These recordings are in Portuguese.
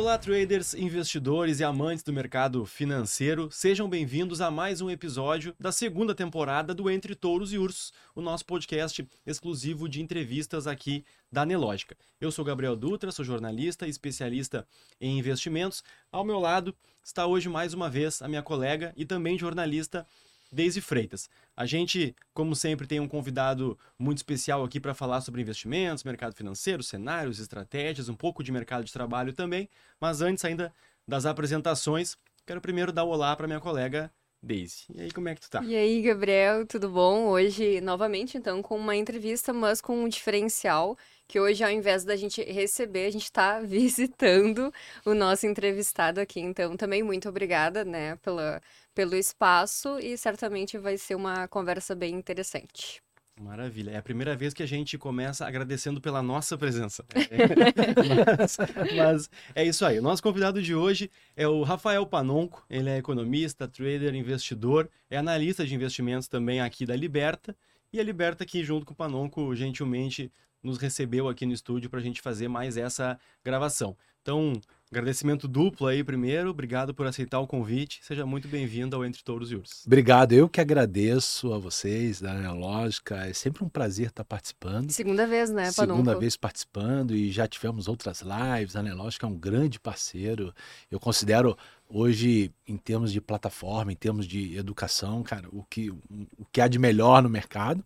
Olá, traders, investidores e amantes do mercado financeiro. Sejam bem-vindos a mais um episódio da segunda temporada do Entre Touros e Ursos, o nosso podcast exclusivo de entrevistas aqui da Nelógica. Eu sou Gabriel Dutra, sou jornalista e especialista em investimentos. Ao meu lado está hoje mais uma vez a minha colega e também jornalista Deise Freitas. A gente, como sempre, tem um convidado muito especial aqui para falar sobre investimentos, mercado financeiro, cenários, estratégias, um pouco de mercado de trabalho também. Mas antes ainda das apresentações, quero primeiro dar um olá para minha colega Daisy. E aí, como é que tu tá? E aí, Gabriel, tudo bom? Hoje, novamente, então, com uma entrevista, mas com um diferencial, que hoje, ao invés da gente receber, a gente está visitando o nosso entrevistado aqui. Então, também muito obrigada, né, pela, pelo espaço e certamente vai ser uma conversa bem interessante. Maravilha. É a primeira vez que a gente começa agradecendo pela nossa presença. mas, mas, é isso aí. O nosso convidado de hoje é o Rafael Panonco. Ele é economista, trader, investidor, é analista de investimentos também aqui da Liberta. E a Liberta que junto com o Panonco gentilmente nos recebeu aqui no estúdio para a gente fazer mais essa gravação. Então, Agradecimento duplo aí primeiro, obrigado por aceitar o convite. Seja muito bem-vindo ao Entre Touros e Ursos. Obrigado, eu que agradeço a vocês da Analógica. É sempre um prazer estar participando. Segunda vez, né, Panunco? Segunda vez participando e já tivemos outras lives. A Analógica é um grande parceiro. Eu considero hoje, em termos de plataforma, em termos de educação, cara, o que, o que há de melhor no mercado.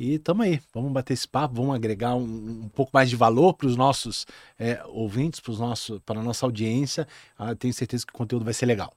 E estamos aí, vamos bater esse papo, vamos agregar um, um pouco mais de valor para os nossos é, ouvintes, para a nossa audiência. Ah, tenho certeza que o conteúdo vai ser legal.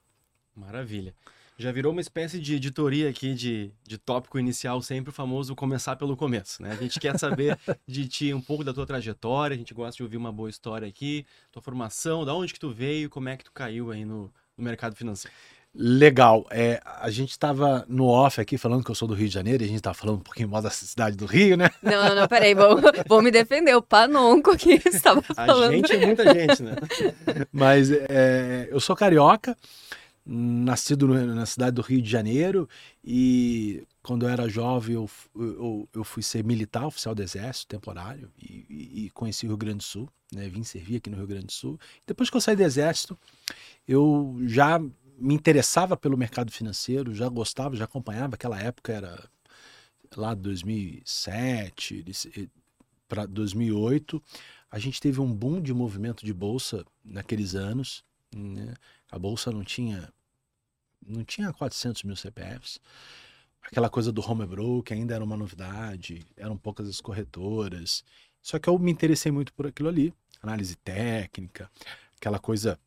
Maravilha. Já virou uma espécie de editoria aqui de, de tópico inicial, sempre o famoso começar pelo começo, né? A gente quer saber de ti um pouco da tua trajetória, a gente gosta de ouvir uma boa história aqui, tua formação, da onde que tu veio, como é que tu caiu aí no, no mercado financeiro. Legal. É, a gente estava no off aqui falando que eu sou do Rio de Janeiro e a gente estava falando um pouquinho mais da cidade do Rio, né? Não, não, não, peraí, vou, vou me defender. O Panonco aqui estava falando. A gente é muita gente, né? Mas é, eu sou carioca, nascido no, na cidade do Rio de Janeiro e quando eu era jovem eu, eu, eu fui ser militar, oficial do Exército, temporário, e, e, e conheci o Rio Grande do Sul, né? Vim servir aqui no Rio Grande do Sul. Depois que eu saí do Exército, eu já me interessava pelo mercado financeiro, já gostava, já acompanhava. Aquela época era lá 2007 para 2008. A gente teve um boom de movimento de bolsa naqueles anos. Né? A bolsa não tinha não tinha 400 mil CPFs. Aquela coisa do home broker ainda era uma novidade, eram poucas as corretoras. Só que eu me interessei muito por aquilo ali, análise técnica, aquela coisa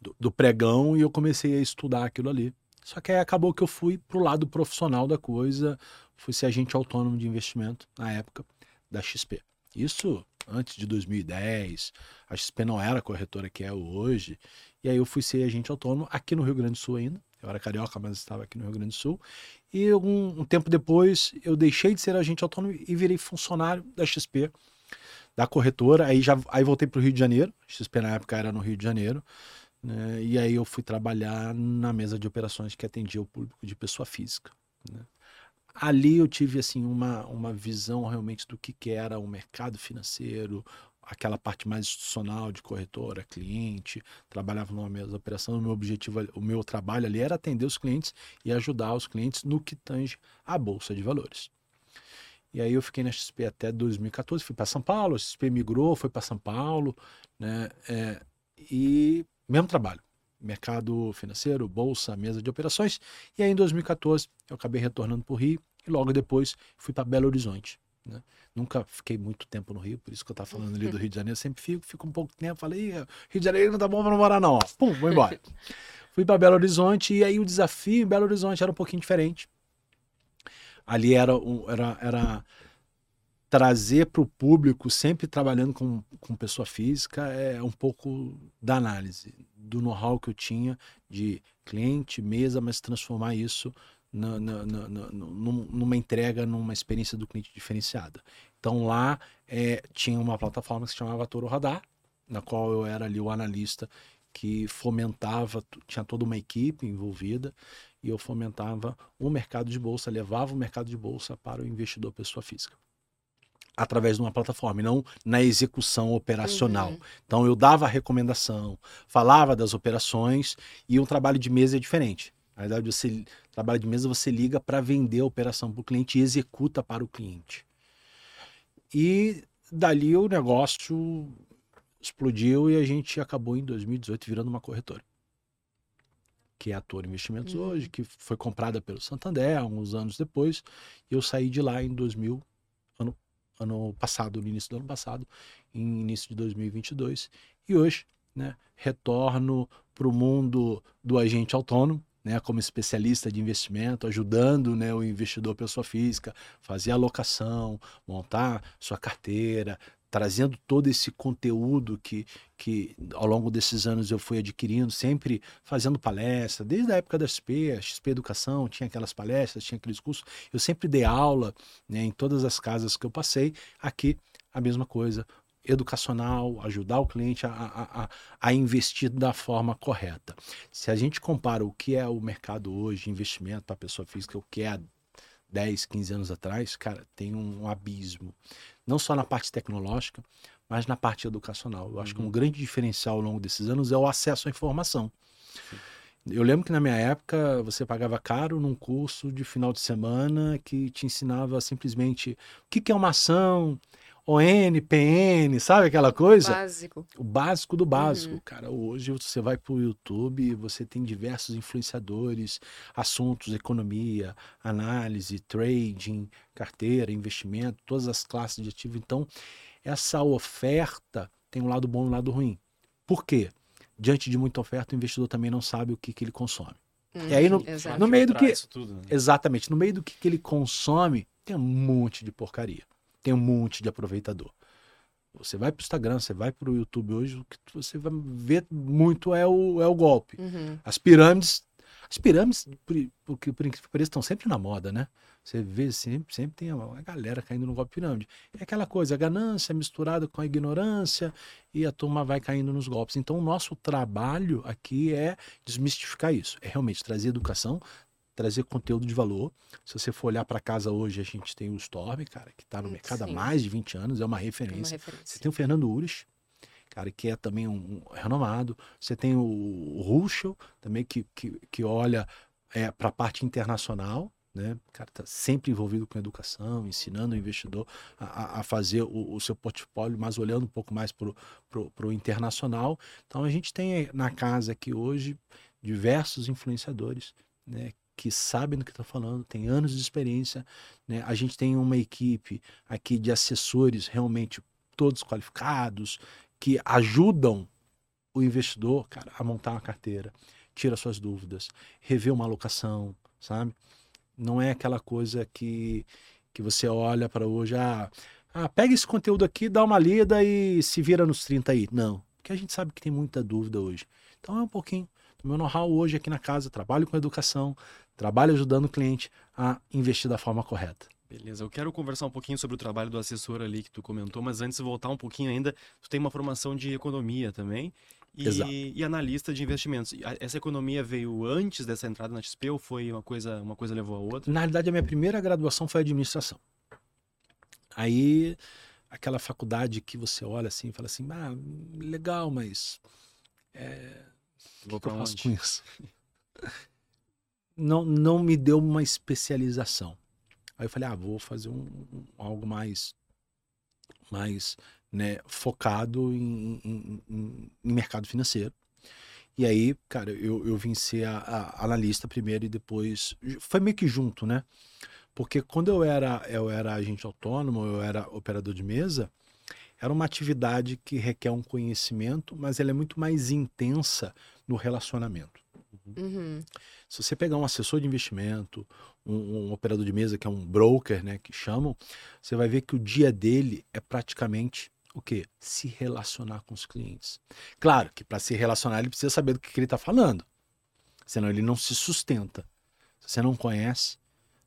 do, do pregão e eu comecei a estudar aquilo ali. Só que aí acabou que eu fui pro lado profissional da coisa, fui ser agente autônomo de investimento na época da XP. Isso antes de 2010, a XP não era a corretora que é hoje, e aí eu fui ser agente autônomo aqui no Rio Grande do Sul ainda. Eu era carioca, mas estava aqui no Rio Grande do Sul. E um, um tempo depois eu deixei de ser agente autônomo e virei funcionário da XP, da corretora. Aí já aí voltei para o Rio de Janeiro. XP na época era no Rio de Janeiro. Né? E aí eu fui trabalhar na mesa de operações que atendia o público de pessoa física. Né? Ali eu tive assim uma, uma visão realmente do que, que era o mercado financeiro, aquela parte mais institucional de corretora, cliente, trabalhava numa mesa de operação, o meu objetivo, o meu trabalho ali era atender os clientes e ajudar os clientes no que tange a bolsa de valores. E aí eu fiquei na XP até 2014, fui para São Paulo, a XP migrou, foi para São Paulo, né? É, e mesmo trabalho. Mercado financeiro, bolsa, mesa de operações. E aí em 2014 eu acabei retornando para o Rio e logo depois fui para Belo Horizonte. Né? Nunca fiquei muito tempo no Rio, por isso que eu estava falando ali do Rio de Janeiro. Sempre fico, fico um pouco de tempo. Falei, Rio de Janeiro não tá bom para não morar, não. Ó. Pum, vou embora. Fui para Belo Horizonte e aí o desafio em Belo Horizonte era um pouquinho diferente. Ali era, um, era, era trazer para o público, sempre trabalhando com, com pessoa física, é um pouco da análise, do know-how que eu tinha de cliente, mesa, mas transformar isso na, na, na, numa entrega, numa experiência do cliente diferenciada. Então lá é, tinha uma plataforma que se chamava Toro Radar, na qual eu era ali o analista que fomentava, tinha toda uma equipe envolvida e eu fomentava o mercado de bolsa, levava o mercado de bolsa para o investidor pessoa física. Através de uma plataforma, e não na execução operacional. Uhum. Então eu dava a recomendação, falava das operações e um trabalho de mesa é diferente. Na verdade, você trabalho de mesa você liga para vender a operação para o cliente e executa para o cliente. E dali o negócio explodiu e a gente acabou em 2018 virando uma corretora. Que é a Toro Investimentos Uhum. hoje, que foi comprada pelo Santander alguns anos depois. E eu saí de lá em 2000, ano, passado, no início do ano passado, em início de 2022. E hoje, né, retorno para o mundo do agente autônomo, né, como especialista de investimento, ajudando né, o investidor pessoa física, fazer alocação, montar sua carteira, trazendo todo esse conteúdo que, que ao longo desses anos eu fui adquirindo, sempre fazendo palestra, desde a época da XP, a XP Educação, tinha aquelas palestras, tinha aqueles cursos, eu sempre dei aula né, em todas as casas que eu passei, aqui a mesma coisa, educacional, ajudar o cliente a, a, a, a investir da forma correta. Se a gente compara o que é o mercado hoje, investimento para pessoa física, o que é há 10, 15 anos atrás, cara, tem um abismo. Não só na parte tecnológica, mas na parte educacional. Eu acho que um grande diferencial ao longo desses anos é o acesso à informação. Eu lembro que na minha época você pagava caro num curso de final de semana que te ensinava simplesmente o que que é uma ação, ON, PN, sabe aquela coisa? Básico. O básico do básico, Uhum. cara. Hoje você vai para o YouTube, você tem diversos influenciadores, assuntos, economia, análise, trading, carteira, investimento, todas as classes de ativo. Então, essa oferta tem um lado bom e um lado ruim. Por quê? Diante de muita oferta, o investidor também não sabe o que, que ele consome. E aí, no- Uhum, no meio do que- tudo, né? Exatamente. No meio do que, que ele consome, tem um monte de porcaria. Tem um monte de aproveitador. Você vai para o Instagram, você vai para o YouTube hoje, o que você vai ver muito é o, é o golpe. Uhum. As pirâmides, as pirâmides, por, por, incrível que pareça, estão sempre na moda, né? Você vê sempre, sempre tem uma galera caindo no golpe pirâmide. É aquela coisa, a ganância misturada com a ignorância e a turma vai caindo nos golpes. Então, o nosso trabalho aqui é desmistificar isso. É realmente trazer educação, trazer conteúdo de valor. Se você for olhar para casa hoje, a gente tem o Storm, cara, que está no mercado há sim. mais de 20 anos, é uma É uma referência. Você referência. tem o Fernando Ures, cara, que é também um, um renomado. Você tem o, o Ruschel, também, que, que, que olha é, para a parte internacional. Né? O cara está sempre envolvido com educação, ensinando o investidor a, a- a fazer o, o seu portfólio, mas olhando um pouco mais para o internacional. Então a gente tem na casa aqui hoje diversos influenciadores né, que sabem do que estão falando, têm anos de experiência. Né? A gente tem uma equipe aqui de assessores realmente todos qualificados, que ajudam o investidor, cara, a montar uma carteira, tira suas dúvidas, rever uma alocação, sabe? Não é aquela coisa que, que você olha para hoje, ah, ah, pega esse conteúdo aqui, dá uma lida e se vira nos 30 aí. Não, porque a gente sabe que tem muita dúvida hoje. Então é um pouquinho meu know-how hoje aqui na casa, trabalho com educação, trabalho ajudando o cliente a investir da forma correta. Beleza, eu quero conversar um pouquinho sobre o trabalho do assessor ali que tu comentou, mas antes de voltar um pouquinho ainda, tu tem uma formação de economia também e, e analista de investimentos. Essa economia veio antes dessa entrada na XP ou foi uma coisa, uma coisa levou a outra? Na realidade, a minha primeira graduação foi administração. Aí, aquela faculdade que você olha assim e fala assim, ah, legal, mas Vou o que eu faço onde? com isso? Não, não me deu uma especialização. Aí eu falei, ah, vou fazer um, um- algo mais, mais né, focado em, em- em- em mercado financeiro. E aí, cara, eu, eu vim ser a, a analista primeiro e depois. Foi meio que junto, né? Porque quando eu era, eu era agente autônomo, eu era operador de mesa, era uma atividade que requer um conhecimento, mas ela é muito mais intensa no relacionamento. Uhum. Se você pegar um assessor de investimento, um, um operador de mesa, que é um broker, né, que chamam, você vai ver que o dia dele é praticamente o quê? Se relacionar com os clientes. Claro que para se relacionar ele precisa saber do que, que ele está falando, senão ele não se sustenta. Se você não conhece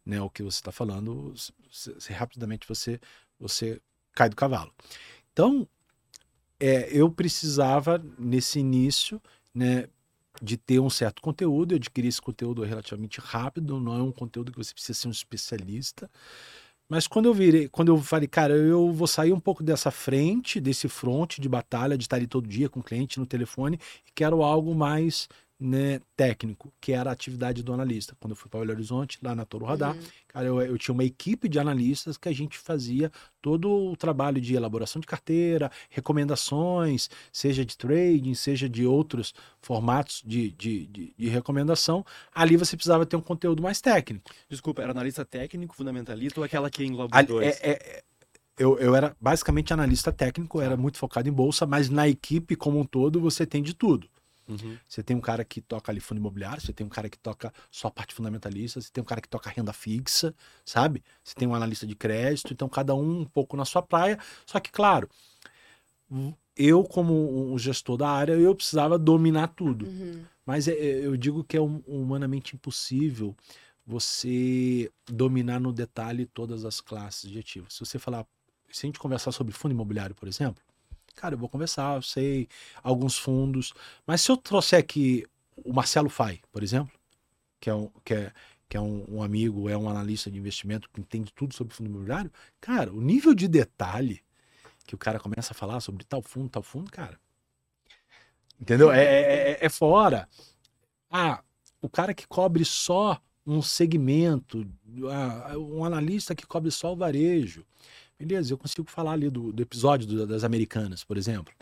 né, o que você está falando, você- você- rapidamente você, você cai do cavalo. Então, é, eu precisava, nesse início, né, de ter um certo conteúdo, eu adquiri esse conteúdo relativamente rápido, não é um conteúdo que você precisa ser um especialista, Mas quando eu virei, quando eu falei, cara, eu vou sair um pouco dessa frente, desse fronte de batalha, de estar ali todo dia com o cliente no telefone, e quero algo mais né, técnico, que era a atividade do analista. Quando eu fui para Belo Horizonte, lá na Toro Radar, uhum. cara, eu, eu, tinha uma equipe de analistas que a gente fazia todo o trabalho de elaboração de carteira, recomendações, seja de trading, seja de outros formatos de, de, de, de recomendação. Ali você precisava ter um conteúdo mais técnico. Desculpa, era analista técnico, fundamentalista ou aquela que engloba os dois? É, é, eu, eu era basicamente analista técnico, era tá. muito focado em bolsa, mas na equipe como um todo você tem de tudo. Uhum. Você tem um cara que toca ali fundo imobiliário, você tem um cara que toca só a parte fundamentalista, você tem um cara que toca renda fixa, sabe? Você tem um analista de crédito, então cada um um pouco na sua praia. Só que, claro, eu, como um gestor da área, eu precisava dominar tudo. Uhum. Mas é, é, eu digo que é humanamente impossível você dominar no detalhe todas as classes de ativos. Se você falar, se a gente conversar sobre fundo imobiliário, por exemplo, Cara, eu vou conversar, eu sei alguns fundos. Mas se eu trouxer aqui o Marcelo Fai, por exemplo, que é um, que é, que é um, um, amigo, é um analista de investimento que entende tudo sobre fundo imobiliário, cara, o nível de detalhe que o cara começa a falar sobre tal fundo, tal fundo, cara. Entendeu? É, é, é, é fora. Ah, o cara que cobre só um segmento, ah, um analista que cobre só o varejo. Beleza, eu consigo falar ali do, do episódio do, das americanas, por exemplo.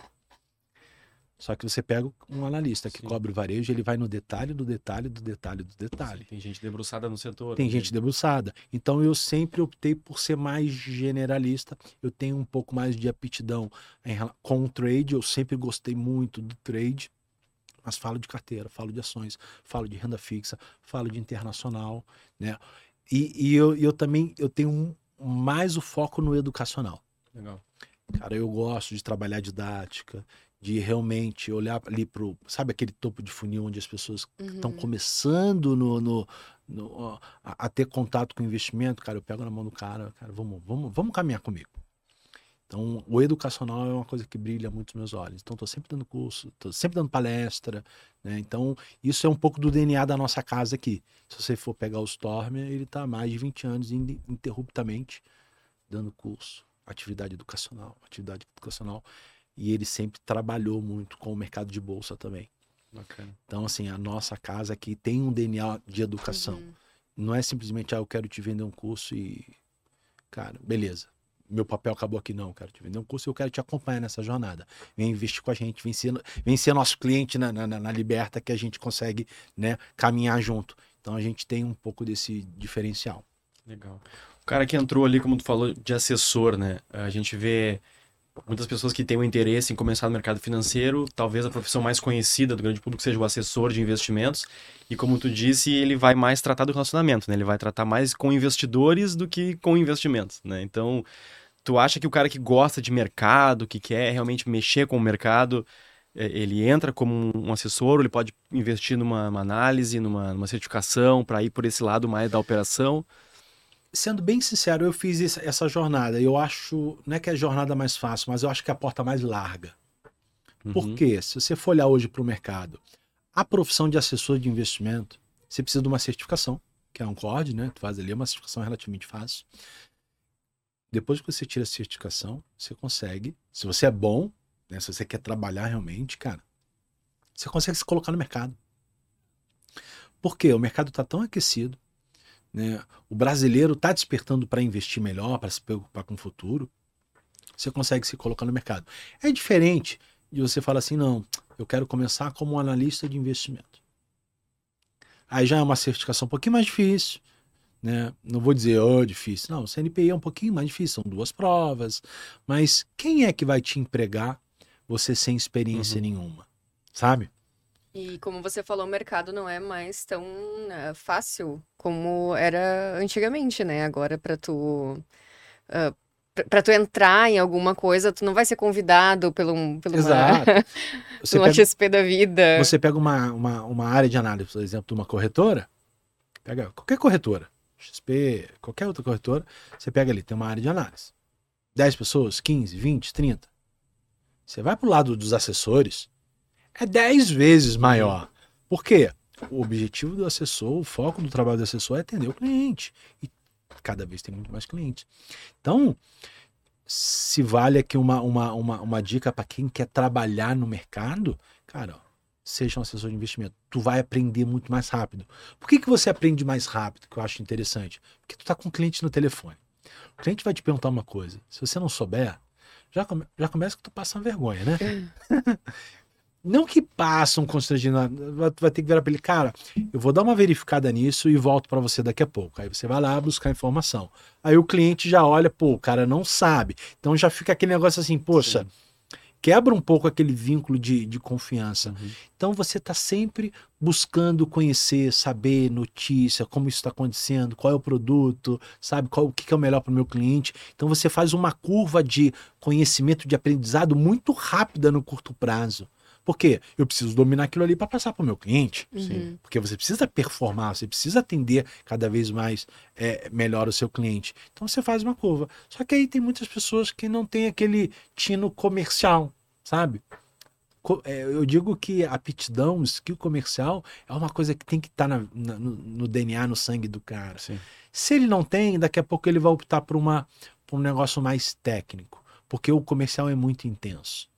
Só que você pega um analista que Sim. cobre o varejo, ele vai no detalhe do detalhe do detalhe do detalhe. Sim, tem gente debruçada no setor. Tem né? gente debruçada. Então eu sempre optei por ser mais generalista. Eu tenho um pouco mais de aptidão em, com o trade. Eu sempre gostei muito do trade. Mas falo de carteira, falo de ações, falo de renda fixa, falo de internacional, né? E, e eu, eu também eu tenho um, mais o foco no educacional. Legal. Cara, eu gosto de trabalhar didática, de realmente olhar ali para sabe aquele topo de funil onde as pessoas estão uhum. começando no, no, no a, a, ter contato com investimento, cara, eu pego na mão do cara, cara, vamos, vamos, vamos caminhar comigo. Então, o educacional é uma coisa que brilha muito nos meus olhos. Então, estou sempre dando curso, estou sempre dando palestra. Né? Então, isso é um pouco do DNA da nossa casa aqui. Se você for pegar o Storm, ele está há mais de 20 anos ininterruptamente dando curso, atividade educacional, atividade educacional. E ele sempre trabalhou muito com o mercado de bolsa também. Bacana. Então, assim, a nossa casa aqui tem um DNA de educação. Uhum. Não é simplesmente, ah, eu quero te vender um curso e. Cara, beleza meu papel acabou aqui, não, quero te vender um curso e eu quero te acompanhar nessa jornada. Vem investir com a gente, vem ser, vem ser nosso cliente na, na, na, Liberta que a gente consegue né, caminhar junto. Então a gente tem um pouco desse diferencial. Legal. O cara que entrou ali, como tu falou, de assessor, né? A gente vê muitas pessoas que têm um interesse em começar no mercado financeiro, talvez a profissão mais conhecida do grande público seja o assessor de investimentos. E como tu disse, ele vai mais tratar do relacionamento, né? Ele vai tratar mais com investidores do que com investimentos, né? Então, Tu acha que o cara que gosta de mercado, que quer realmente mexer com o mercado, é, ele entra como um assessor, ele pode investir numa análise, numa, numa certificação, para ir por esse lado mais da operação? Sendo bem sincero, eu fiz essa jornada. Eu acho, não é que é a jornada mais fácil, mas eu acho que é a porta mais larga. Uhum. Porque, se você for olhar hoje para o mercado, a profissão de assessor de investimento, você precisa de uma certificação, que é um COD, né? Tu faz ali uma certificação relativamente fácil. Depois que você tira a certificação, você consegue, se você é bom, né, se você quer trabalhar realmente, cara, você consegue se colocar no mercado. Por quê? O mercado está tão aquecido, né? o brasileiro está despertando para investir melhor, para se preocupar com o futuro. Você consegue se colocar no mercado. É diferente de você falar assim, não, eu quero começar como um analista de investimento. Aí já é uma certificação um pouquinho mais difícil, né? Não vou dizer, oh, difícil. Não, o CNPI é um pouquinho mais difícil, são duas provas. Mas quem é que vai te empregar você sem experiência uhum. nenhuma? Sabe? E como você falou, o mercado não é mais tão uh, fácil como era antigamente, né? Agora, para tu. Uh, para tu entrar em alguma coisa, tu não vai ser convidado pelo, pelo Exato. Uma, pega, XP da vida. Você pega uma, uma, uma área de análise, por exemplo, de uma corretora, pega qualquer corretora. XP, qualquer outra corretora, você pega ali, tem uma área de análise. 10 pessoas, 15, 20, 30. Você vai para o lado dos assessores, é 10 vezes maior. Por quê? O objetivo do assessor, o foco do trabalho do assessor é atender o cliente. E cada vez tem muito mais clientes. Então, se vale aqui uma, uma, uma, uma dica para quem quer trabalhar no mercado, cara, ó, seja um assessor de investimento. Tu vai aprender muito mais rápido. Por que, que você aprende mais rápido? Que eu acho interessante. Porque tu tá com o cliente no telefone. O cliente vai te perguntar uma coisa. Se você não souber, já, come, já começa que tu passa uma vergonha, né? não que passa um constrangimento, vai, vai ter que virar para ele, cara, eu vou dar uma verificada nisso e volto para você daqui a pouco. Aí você vai lá buscar informação. Aí o cliente já olha, pô, o cara não sabe. Então já fica aquele negócio assim, poxa. Sim quebra um pouco aquele vínculo de, de confiança. Uhum. Então você está sempre buscando conhecer, saber notícia, como isso está acontecendo, qual é o produto, sabe, qual o que é o melhor para o meu cliente. Então você faz uma curva de conhecimento, de aprendizado muito rápida no curto prazo. Por quê? Eu preciso dominar aquilo ali para passar para o meu cliente. Uhum. Porque você precisa performar, você precisa atender cada vez mais é, melhor o seu cliente. Então você faz uma curva. Só que aí tem muitas pessoas que não têm aquele tino comercial, sabe? É, eu digo que a aptidão, o skill comercial, é uma coisa que tem que estar tá no, no, DNA, no sangue do cara. Sim. Se ele não tem, daqui a pouco ele vai optar por, uma, por um negócio mais técnico, porque o comercial é muito intenso.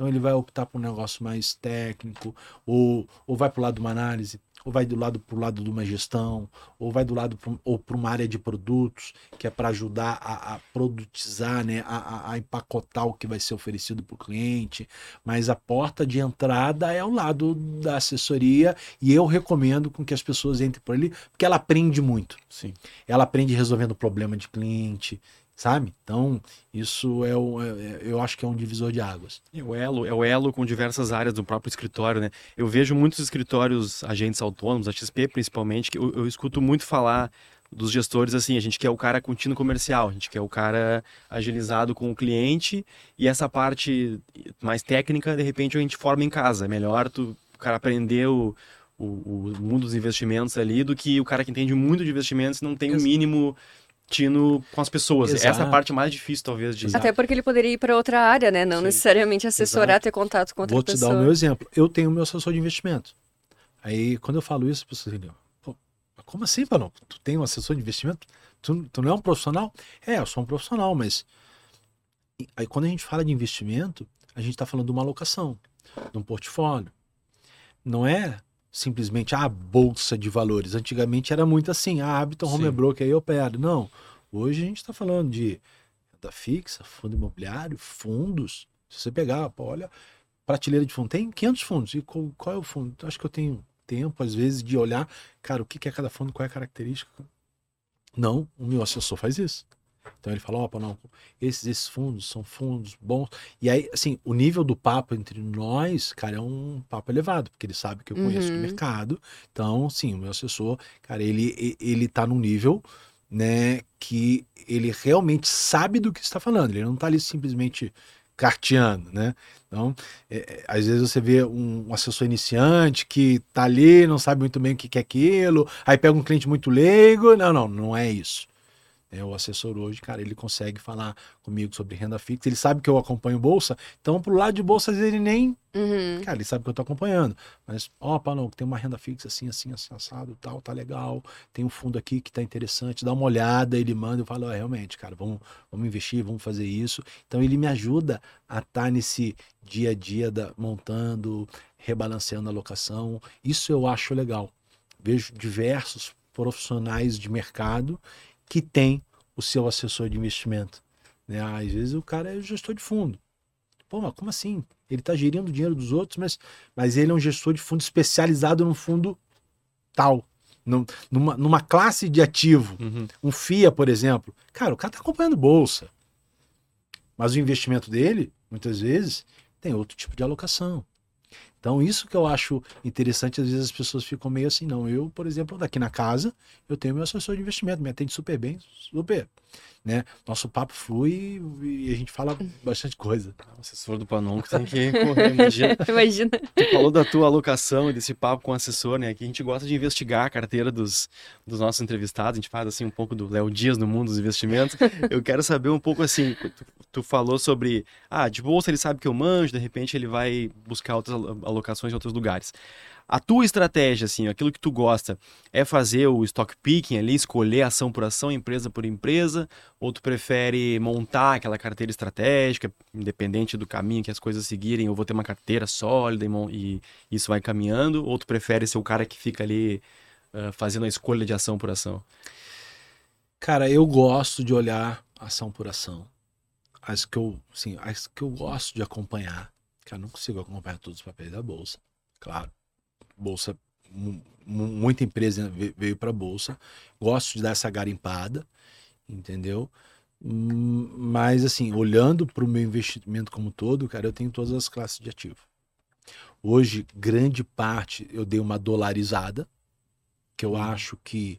Então ele vai optar por um negócio mais técnico, ou, ou vai para o lado de uma análise, ou vai do lado para o lado de uma gestão, ou vai do lado pro, ou para uma área de produtos, que é para ajudar a, a, produtizar, né, a, a, empacotar o que vai ser oferecido para o cliente. Mas a porta de entrada é o lado da assessoria, e eu recomendo com que as pessoas entrem por ali, porque ela aprende muito. Sim. Ela aprende resolvendo problema de cliente, sabe? Então, isso é, o, é, é, eu acho que é um divisor de águas. É o elo, é o elo com diversas áreas do próprio escritório, né? Eu vejo muitos escritórios, agentes autônomos, a XP principalmente, que eu, eu escuto muito falar dos gestores assim, a gente quer o cara contínuo comercial, a gente quer o cara agilizado com o cliente e essa parte mais técnica, de repente, a gente forma em casa. É melhor tu, o cara aprender o, o, o mundo dos investimentos ali do que o cara que entende muito de investimentos não tem o um mínimo discutindo com as pessoas. Exato. Essa é a parte mais difícil, talvez, de. Até porque ele poderia ir para outra área, né? Não Sim. necessariamente assessorar, Exato. ter contato com outra Vou pessoa. Vou te dar o meu exemplo. Eu tenho o meu assessor de investimento. Aí, quando eu falo isso, as pessoas dizem, Pô, como assim, Panão? Tu tem um assessor de investimento? Tu, tu não é um profissional? É, eu sou um profissional, mas. Aí, quando a gente fala de investimento, a gente está falando de uma alocação, de um portfólio. Não é simplesmente a ah, bolsa de valores. Antigamente era muito assim, a Habitat Home Broker aí opera. Não. Hoje a gente está falando de renda fixa, fundo imobiliário, fundos. Se você pegar, pô, olha, prateleira de fundo, tem 500 fundos. E qual, qual é o fundo? Acho que eu tenho tempo, às vezes, de olhar, cara, o que é cada fundo, qual é a característica. Não, o meu assessor faz isso. Então ele fala, opa, não, esses, esses fundos são fundos bons. E aí, assim, o nível do papo entre nós, cara, é um papo elevado, porque ele sabe que eu conheço uhum. o mercado. Então, sim, o meu assessor, cara, ele, ele tá num nível, né, que ele realmente sabe do que está falando. Ele não tá ali simplesmente carteando, né? Então, é, é às vezes você vê um, um, assessor iniciante que tá ali, não sabe muito bem o que, que é aquilo, aí pega um cliente muito leigo. Não, não, não é isso. É, o assessor hoje, cara, ele consegue falar comigo sobre renda fixa. Ele sabe que eu acompanho bolsa, então pro lado de bolsas ele nem. Uhum. Cara, ele sabe que eu tô acompanhando. Mas, ó, oh, não, tem uma renda fixa assim, assim, assim, assado, tal, tá legal. Tem um fundo aqui que tá interessante, dá uma olhada, ele manda, eu falo, oh, realmente, cara, vamos, vamos investir, vamos fazer isso. Então ele me ajuda a estar tá nesse dia a dia da, montando, rebalanceando a alocação. Isso eu acho legal. Vejo diversos profissionais de mercado que tem o seu assessor de investimento. Né? Às vezes o cara é gestor de fundo. Pô, mas como assim? Ele está gerindo o dinheiro dos outros, mas, mas ele é um gestor de fundo especializado num fundo tal. Numa, numa classe de ativo. Uhum. Um FIA, por exemplo. Cara, o cara está acompanhando bolsa. Mas o investimento dele, muitas vezes, tem outro tipo de alocação. Então, isso que eu acho interessante, às vezes as pessoas ficam meio assim, não. Eu, por exemplo, daqui na casa, eu tenho meu assessor de investimento, me atende super bem, super né? Nosso papo flui e a gente fala bastante coisa. O assessor do Panon que tem que correr, imagina. imagina. Tu falou da tua alocação e desse papo com o assessor, né? Que a gente gosta de investigar a carteira dos, dos nossos entrevistados, a gente faz assim um pouco do Léo Dias no mundo dos investimentos. Eu quero saber um pouco assim, tu, tu, falou sobre, ah, de bolsa ele sabe que eu manjo, de repente ele vai buscar outras alocações em outros lugares. A tua estratégia, assim, aquilo que tu gosta, é fazer o stock picking ali, escolher ação por ação, empresa por empresa, ou tu prefere montar aquela carteira estratégica, independente do caminho que as coisas seguirem, eu vou ter uma carteira sólida e, e isso vai caminhando, ou tu prefere ser o cara que fica ali uh, fazendo a escolha de ação por ação? Cara, eu gosto de olhar ação por ação. As que eu, assim, as que eu gosto de acompanhar, eu não consigo acompanhar todos os papéis da bolsa, claro bolsa, muita empresa veio para a bolsa. Gosto de dar essa garimpada, entendeu? Hum, mas assim, olhando para o meu investimento como todo, cara, eu tenho todas as classes de ativo. Hoje, grande parte eu dei uma dolarizada, que eu uhum. acho que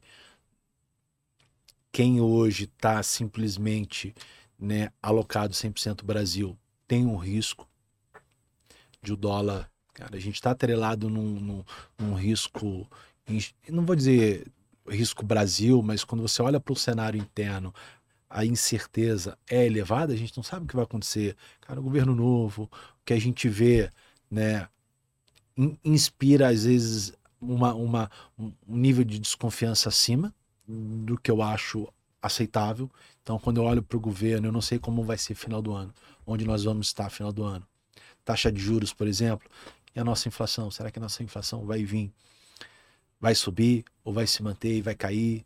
quem hoje está simplesmente né, alocado 100% Brasil tem um risco de o dólar Cara, a gente está atrelado num, num, num, risco, não vou dizer risco Brasil, mas quando você olha para o cenário interno, a incerteza é elevada, a gente não sabe o que vai acontecer. Cara, o governo novo, o que a gente vê, né, inspira às vezes uma, uma, um nível de desconfiança acima do que eu acho aceitável. Então, quando eu olho para o governo, eu não sei como vai ser final do ano, onde nós vamos estar final do ano. Taxa de juros, por exemplo, e a nossa inflação? Será que a nossa inflação vai vir, vai subir ou vai se manter e vai cair?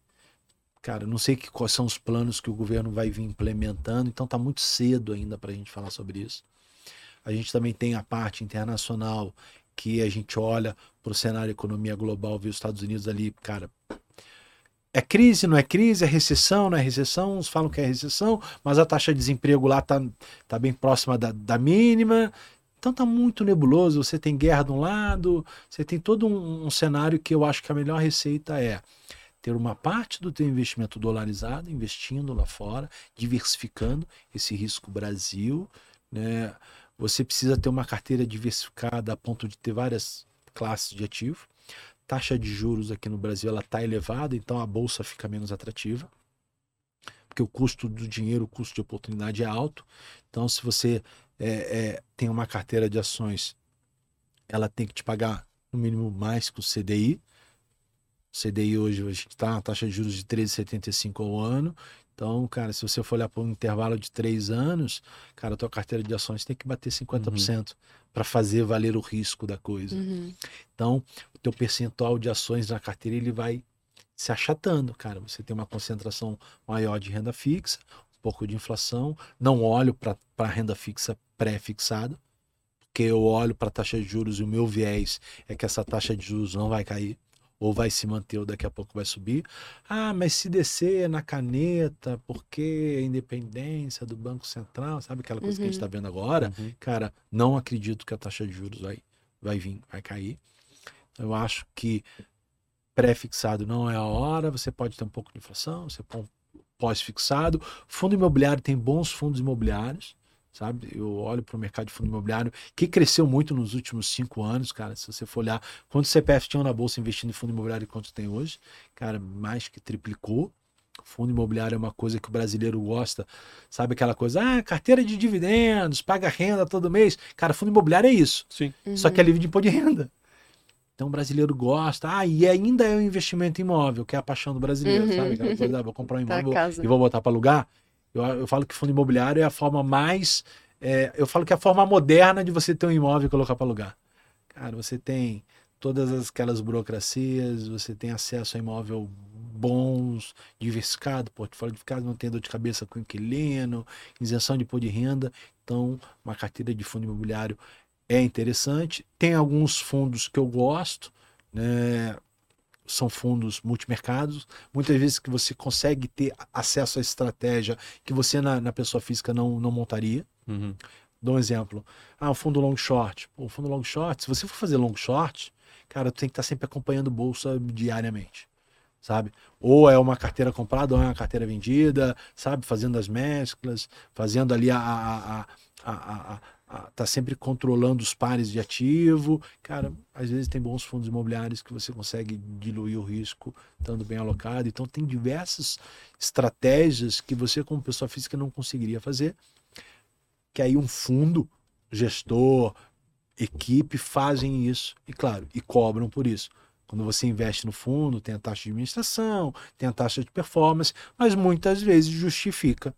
Cara, não sei que, quais são os planos que o governo vai vir implementando, então está muito cedo ainda para a gente falar sobre isso. A gente também tem a parte internacional que a gente olha para o cenário economia global, vê os Estados Unidos ali, cara. É crise, não é crise, é recessão, não é recessão, uns falam que é recessão, mas a taxa de desemprego lá está tá bem próxima da, da mínima, então tá muito nebuloso. Você tem guerra de um lado, você tem todo um, um cenário que eu acho que a melhor receita é ter uma parte do teu investimento dolarizado, investindo lá fora, diversificando esse risco Brasil, né? Você precisa ter uma carteira diversificada a ponto de ter várias classes de ativo. Taxa de juros aqui no Brasil ela está elevada, então a bolsa fica menos atrativa, porque o custo do dinheiro, o custo de oportunidade é alto. Então, se você é, é, tem uma carteira de ações, ela tem que te pagar no mínimo mais que o CDI. O CDI hoje a gente está uma taxa de juros de 13,75 ao ano. Então, cara, se você for olhar para um intervalo de três anos, cara, a tua carteira de ações tem que bater 50% uhum. para fazer valer o risco da coisa. Uhum. Então, o teu percentual de ações na carteira ele vai se achatando, cara. Você tem uma concentração maior de renda fixa, pouco de inflação, não olho para a renda fixa pré-fixada, porque eu olho para a taxa de juros e o meu viés é que essa taxa de juros não vai cair, ou vai se manter ou daqui a pouco vai subir. Ah, mas se descer na caneta, porque a independência do Banco Central, sabe aquela coisa uhum. que a gente está uhum. vendo agora? Uhum. Cara, não acredito que a taxa de juros vai, vai vir, vai cair. Eu acho que pré-fixado não é a hora, você pode ter um pouco de inflação, você pós-fixado. Fundo imobiliário tem bons fundos imobiliários, sabe? Eu olho para o mercado de fundo imobiliário, que cresceu muito nos últimos cinco anos, cara. Se você for olhar quantos CPF tinham na bolsa investindo em fundo imobiliário e quanto tem hoje, cara, mais que triplicou. Fundo imobiliário é uma coisa que o brasileiro gosta, sabe aquela coisa, ah, carteira de dividendos, paga renda todo mês. Cara, fundo imobiliário é isso. Sim. Uhum. Só que é livre de imposto de renda. Então o brasileiro gosta. Ah, e ainda é um investimento imóvel, que é a paixão do brasileiro, uhum. sabe? Aquela coisa, ah, vou comprar um tá imóvel e vou botar para alugar. Eu, eu falo que fundo imobiliário é a forma mais. É, eu falo que é a forma moderna de você ter um imóvel e colocar para alugar. Cara, você tem todas aquelas burocracias, você tem acesso a imóvel bons, diversificado, portfólio diversificado, não tem dor de cabeça com inquilino, isenção de imposto de renda. Então, uma carteira de fundo imobiliário é interessante. Tem alguns fundos que eu gosto, né? São fundos multimercados, muitas vezes que você consegue ter acesso à estratégia que você na, na pessoa física não, não montaria. Uhum. Dou um exemplo. Ah, o fundo long short. o fundo long short, se você for fazer long short, cara, tu tem que estar sempre acompanhando bolsa diariamente sabe? Ou é uma carteira comprada ou é uma carteira vendida, sabe? Fazendo as mesclas, fazendo ali a, a, a, a, tá sempre controlando os pares de ativo. Cara, às vezes tem bons fundos imobiliários que você consegue diluir o risco estando bem alocado. Então tem diversas estratégias que você como pessoa física não conseguiria fazer. Que aí um fundo gestor equipe fazem isso, e claro, e cobram por isso. Quando você investe no fundo, tem a taxa de administração, tem a taxa de performance, mas muitas vezes justifica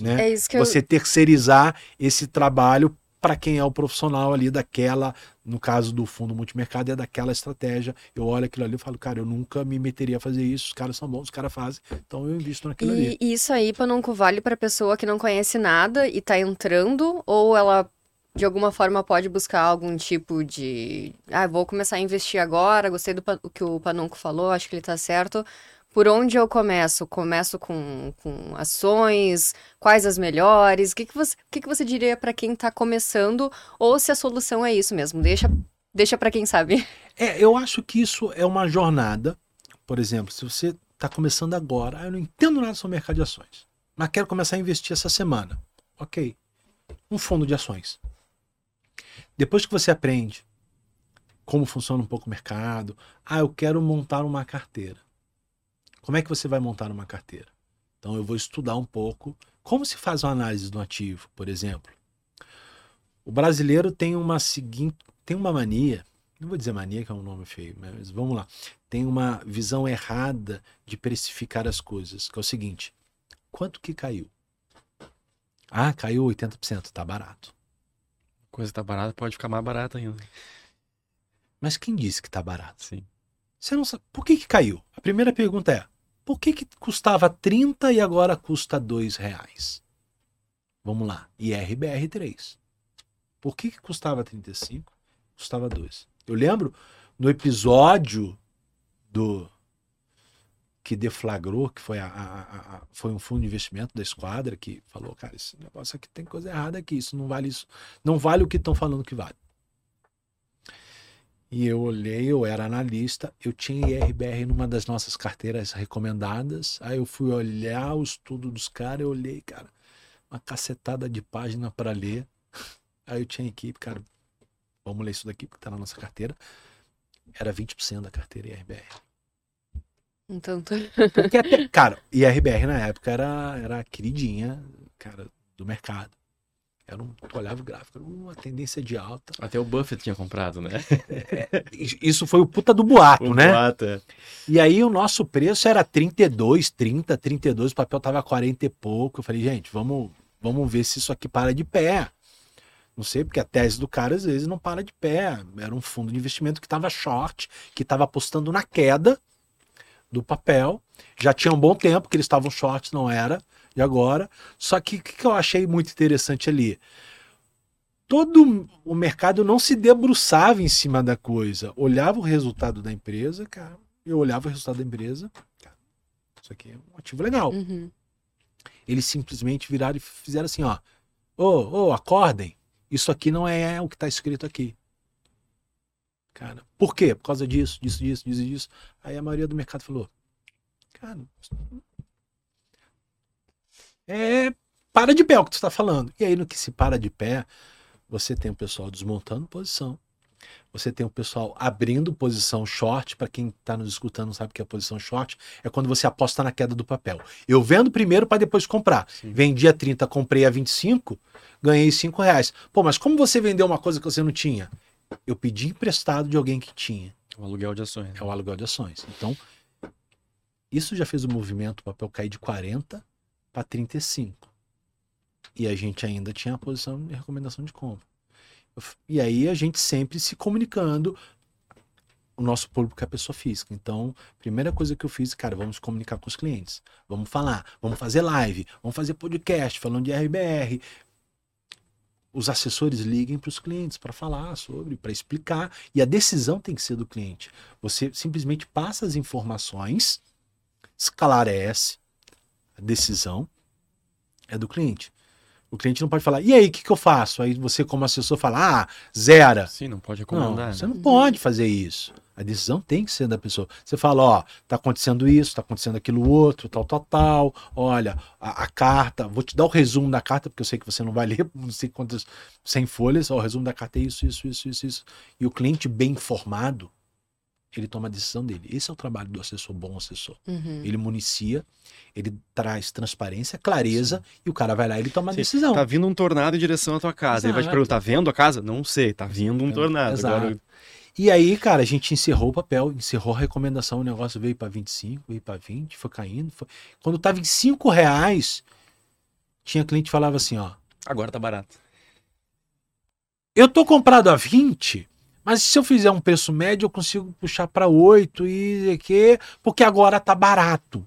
né? É você eu... terceirizar esse trabalho para quem é o profissional ali daquela, no caso do fundo multimercado, é daquela estratégia. Eu olho aquilo ali e falo, cara, eu nunca me meteria a fazer isso, os caras são bons, os caras fazem, então eu invisto naquilo e, ali. E isso aí, Panonco, vale para pessoa que não conhece nada e está entrando, ou ela de alguma forma pode buscar algum tipo de. Ah, vou começar a investir agora, gostei do que o Panunco falou, acho que ele está certo. Por onde eu começo? Começo com, com ações? Quais as melhores? O que, que, você, que, que você diria para quem está começando? Ou se a solução é isso mesmo? Deixa, deixa para quem sabe. É, eu acho que isso é uma jornada. Por exemplo, se você está começando agora, ah, eu não entendo nada sobre mercado de ações, mas quero começar a investir essa semana. Ok. Um fundo de ações. Depois que você aprende como funciona um pouco o mercado, ah, eu quero montar uma carteira. Como é que você vai montar uma carteira? Então eu vou estudar um pouco como se faz uma análise do ativo, por exemplo. O brasileiro tem uma seguinte, tem uma mania, não vou dizer mania que é um nome feio, mas vamos lá. Tem uma visão errada de precificar as coisas, que é o seguinte: quanto que caiu? Ah, caiu 80%, tá barato coisa tá barata, pode ficar mais barata ainda. Mas quem disse que tá barato? Sim. Você não sabe. Por que, que caiu? A primeira pergunta é: por que, que custava 30 e agora custa 2 reais? Vamos lá. IRBR 3. Por que, que custava 35? Custava 2. Eu lembro no episódio do que deflagrou, que foi, a, a, a, foi um fundo de investimento da esquadra que falou, cara, esse negócio aqui tem coisa errada aqui, isso não vale isso, não vale o que estão falando que vale. E eu olhei, eu era analista, eu tinha IRBR numa das nossas carteiras recomendadas. Aí eu fui olhar o estudo dos caras, eu olhei, cara, uma cacetada de página para ler. Aí eu tinha equipe, cara, vamos ler isso daqui porque tá na nossa carteira. Era 20% da carteira IRBR. Então, tô... Porque até, cara, IRBR na época era, era a queridinha, cara, do mercado. Era um, tu olhava o gráfico, era uma tendência de alta. Até o Buffett tinha comprado, né? É, isso foi o puta do boato, o né? Boato, é. E aí o nosso preço era 32, 30, 32, o papel tava 40 e pouco. Eu falei, gente, vamos, vamos ver se isso aqui para de pé. Não sei, porque a tese do cara às vezes não para de pé. Era um fundo de investimento que estava short, que estava apostando na queda do papel. Já tinha um bom tempo que eles estavam shorts, não era de agora. Só que o que, que eu achei muito interessante ali? Todo o mercado não se debruçava em cima da coisa. Olhava o resultado da empresa, cara. Eu olhava o resultado da empresa. Cara, isso aqui é um ativo legal. Uhum. Eles simplesmente viraram e fizeram assim, ó. Ô, oh, oh, acordem. Isso aqui não é o que está escrito aqui cara. Por quê? Por causa disso, disso, disso, disso, disso. Aí a maioria do mercado falou, cara, é para de pé o que tu está falando. E aí no que se para de pé, você tem o pessoal desmontando posição. Você tem o pessoal abrindo posição short. Para quem está nos escutando sabe o que é posição short. É quando você aposta na queda do papel. Eu vendo primeiro para depois comprar. Sim. Vendi a 30, comprei a 25, ganhei 5 reais. Pô, mas como você vendeu uma coisa que você não tinha? Eu pedi emprestado de alguém que tinha. O aluguel de ações. É o aluguel de ações. Então, isso já fez o movimento, o papel cair de 40 para 35. E a gente ainda tinha a posição de recomendação de compra. E aí a gente sempre se comunicando. O nosso público é a pessoa física. Então, primeira coisa que eu fiz, cara, vamos comunicar com os clientes. Vamos falar, vamos fazer live, vamos fazer podcast falando de RBR, os assessores liguem para os clientes para falar sobre, para explicar. E a decisão tem que ser do cliente. Você simplesmente passa as informações, esclarece, a decisão é do cliente. O cliente não pode falar, e aí, o que, que eu faço? Aí você, como assessor, fala, ah, zera. Sim, não pode recomendar. Não, você não pode fazer isso. A decisão tem que ser da pessoa. Você fala, ó, tá acontecendo isso, tá acontecendo aquilo outro, tal, tal, tal. Olha, a, a, carta, vou te dar o resumo da carta, porque eu sei que você não vai ler, não sei quantas, 100 folhas. Ó, o resumo da carta é isso, isso, isso, isso, isso. E o cliente bem informado, ele toma a decisão dele. Esse é o trabalho do assessor, bom assessor. Uhum. Ele municia, ele traz transparência, clareza, e o cara vai lá e ele toma a decisão. Tá vindo um tornado em direção à tua casa. Ele vai te Exato. perguntar, tá vendo a casa? Não sei, tá vindo um tornado. Exato. Agora, E aí, cara, a gente encerrou o papel, encerrou a recomendação, o negócio veio para 25, veio para 20, foi caindo. Foi... Quando tava em 5 reais, tinha cliente que falava assim, ó, agora tá barato. eu tô comprado a 20, mas se eu fizer um preço médio, eu consigo puxar para 8 e que, porque agora tá barato.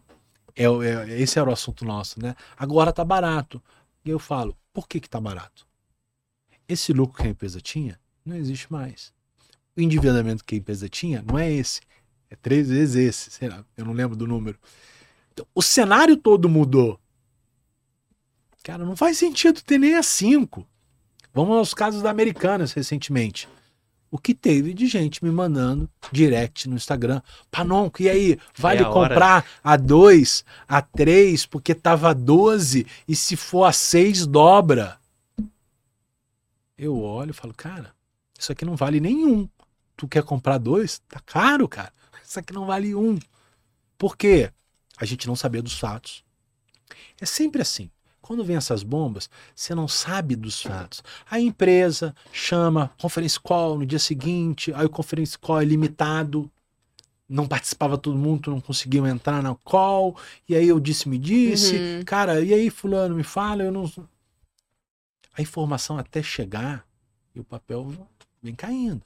É, é- esse era o assunto nosso, né? Agora tá barato. E eu falo, por que que tá barato? Esse lucro que a empresa tinha não existe mais. O endividamento que a empresa tinha não é esse. É três vezes esse, sei lá, eu não lembro do número. Então, o cenário todo mudou. Cara, não faz sentido ter nem a 5. Vamos aos casos da Americanas recentemente. O que teve de gente me mandando direct no Instagram. Panonco, e aí? Vale É a hora. comprar a 2, a 3, porque tava a 12 e se for a 6 dobra. Eu olho e falo, cara, isso aqui não vale nenhum. Tu quer comprar dois? Tá caro, cara. Isso aqui não vale um. Por quê? A gente não sabia dos fatos. É sempre assim. Quando vem essas bombas, você não sabe dos fatos. A empresa chama conference call no dia seguinte, aí o conference call é limitado, não participava todo mundo, não conseguiu entrar na call, e aí eu disse, me disse, Uhum. cara, e aí fulano me fala, eu não. A informação até chegar e o papel vem caindo.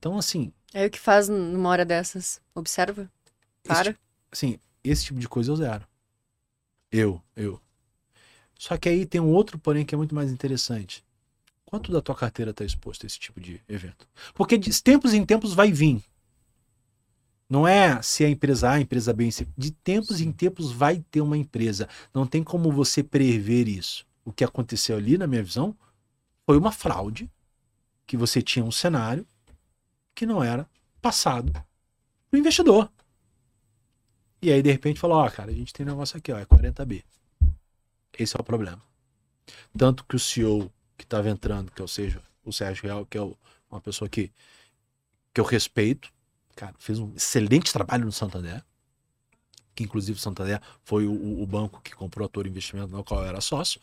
Então, assim, Aí o que faz numa hora dessas? Observa? Para? Esse, assim, esse tipo de coisa eu zero. Eu, eu. Só que aí tem um outro porém que é muito mais interessante. Quanto da tua carteira está exposto a esse tipo de evento? Porque de tempos em tempos vai vir. Não é se a empresa A, a empresa B, de tempos em tempos vai ter uma empresa. Não tem como você prever isso. O que aconteceu ali, na minha visão, foi uma fraude, que você tinha um cenário que não era passado para o investidor. E aí, de repente, falou: Ó, cara, a gente tem um negócio aqui, ó, é 40B. Esse é o problema. Tanto que o CEO que estava entrando, que é o, seja, o Sérgio Real, que é uma pessoa que, que eu respeito, cara, fez um excelente trabalho no Santander. Que inclusive o Santander foi o- o, o banco que comprou a Toro Investimento, no qual eu era sócio.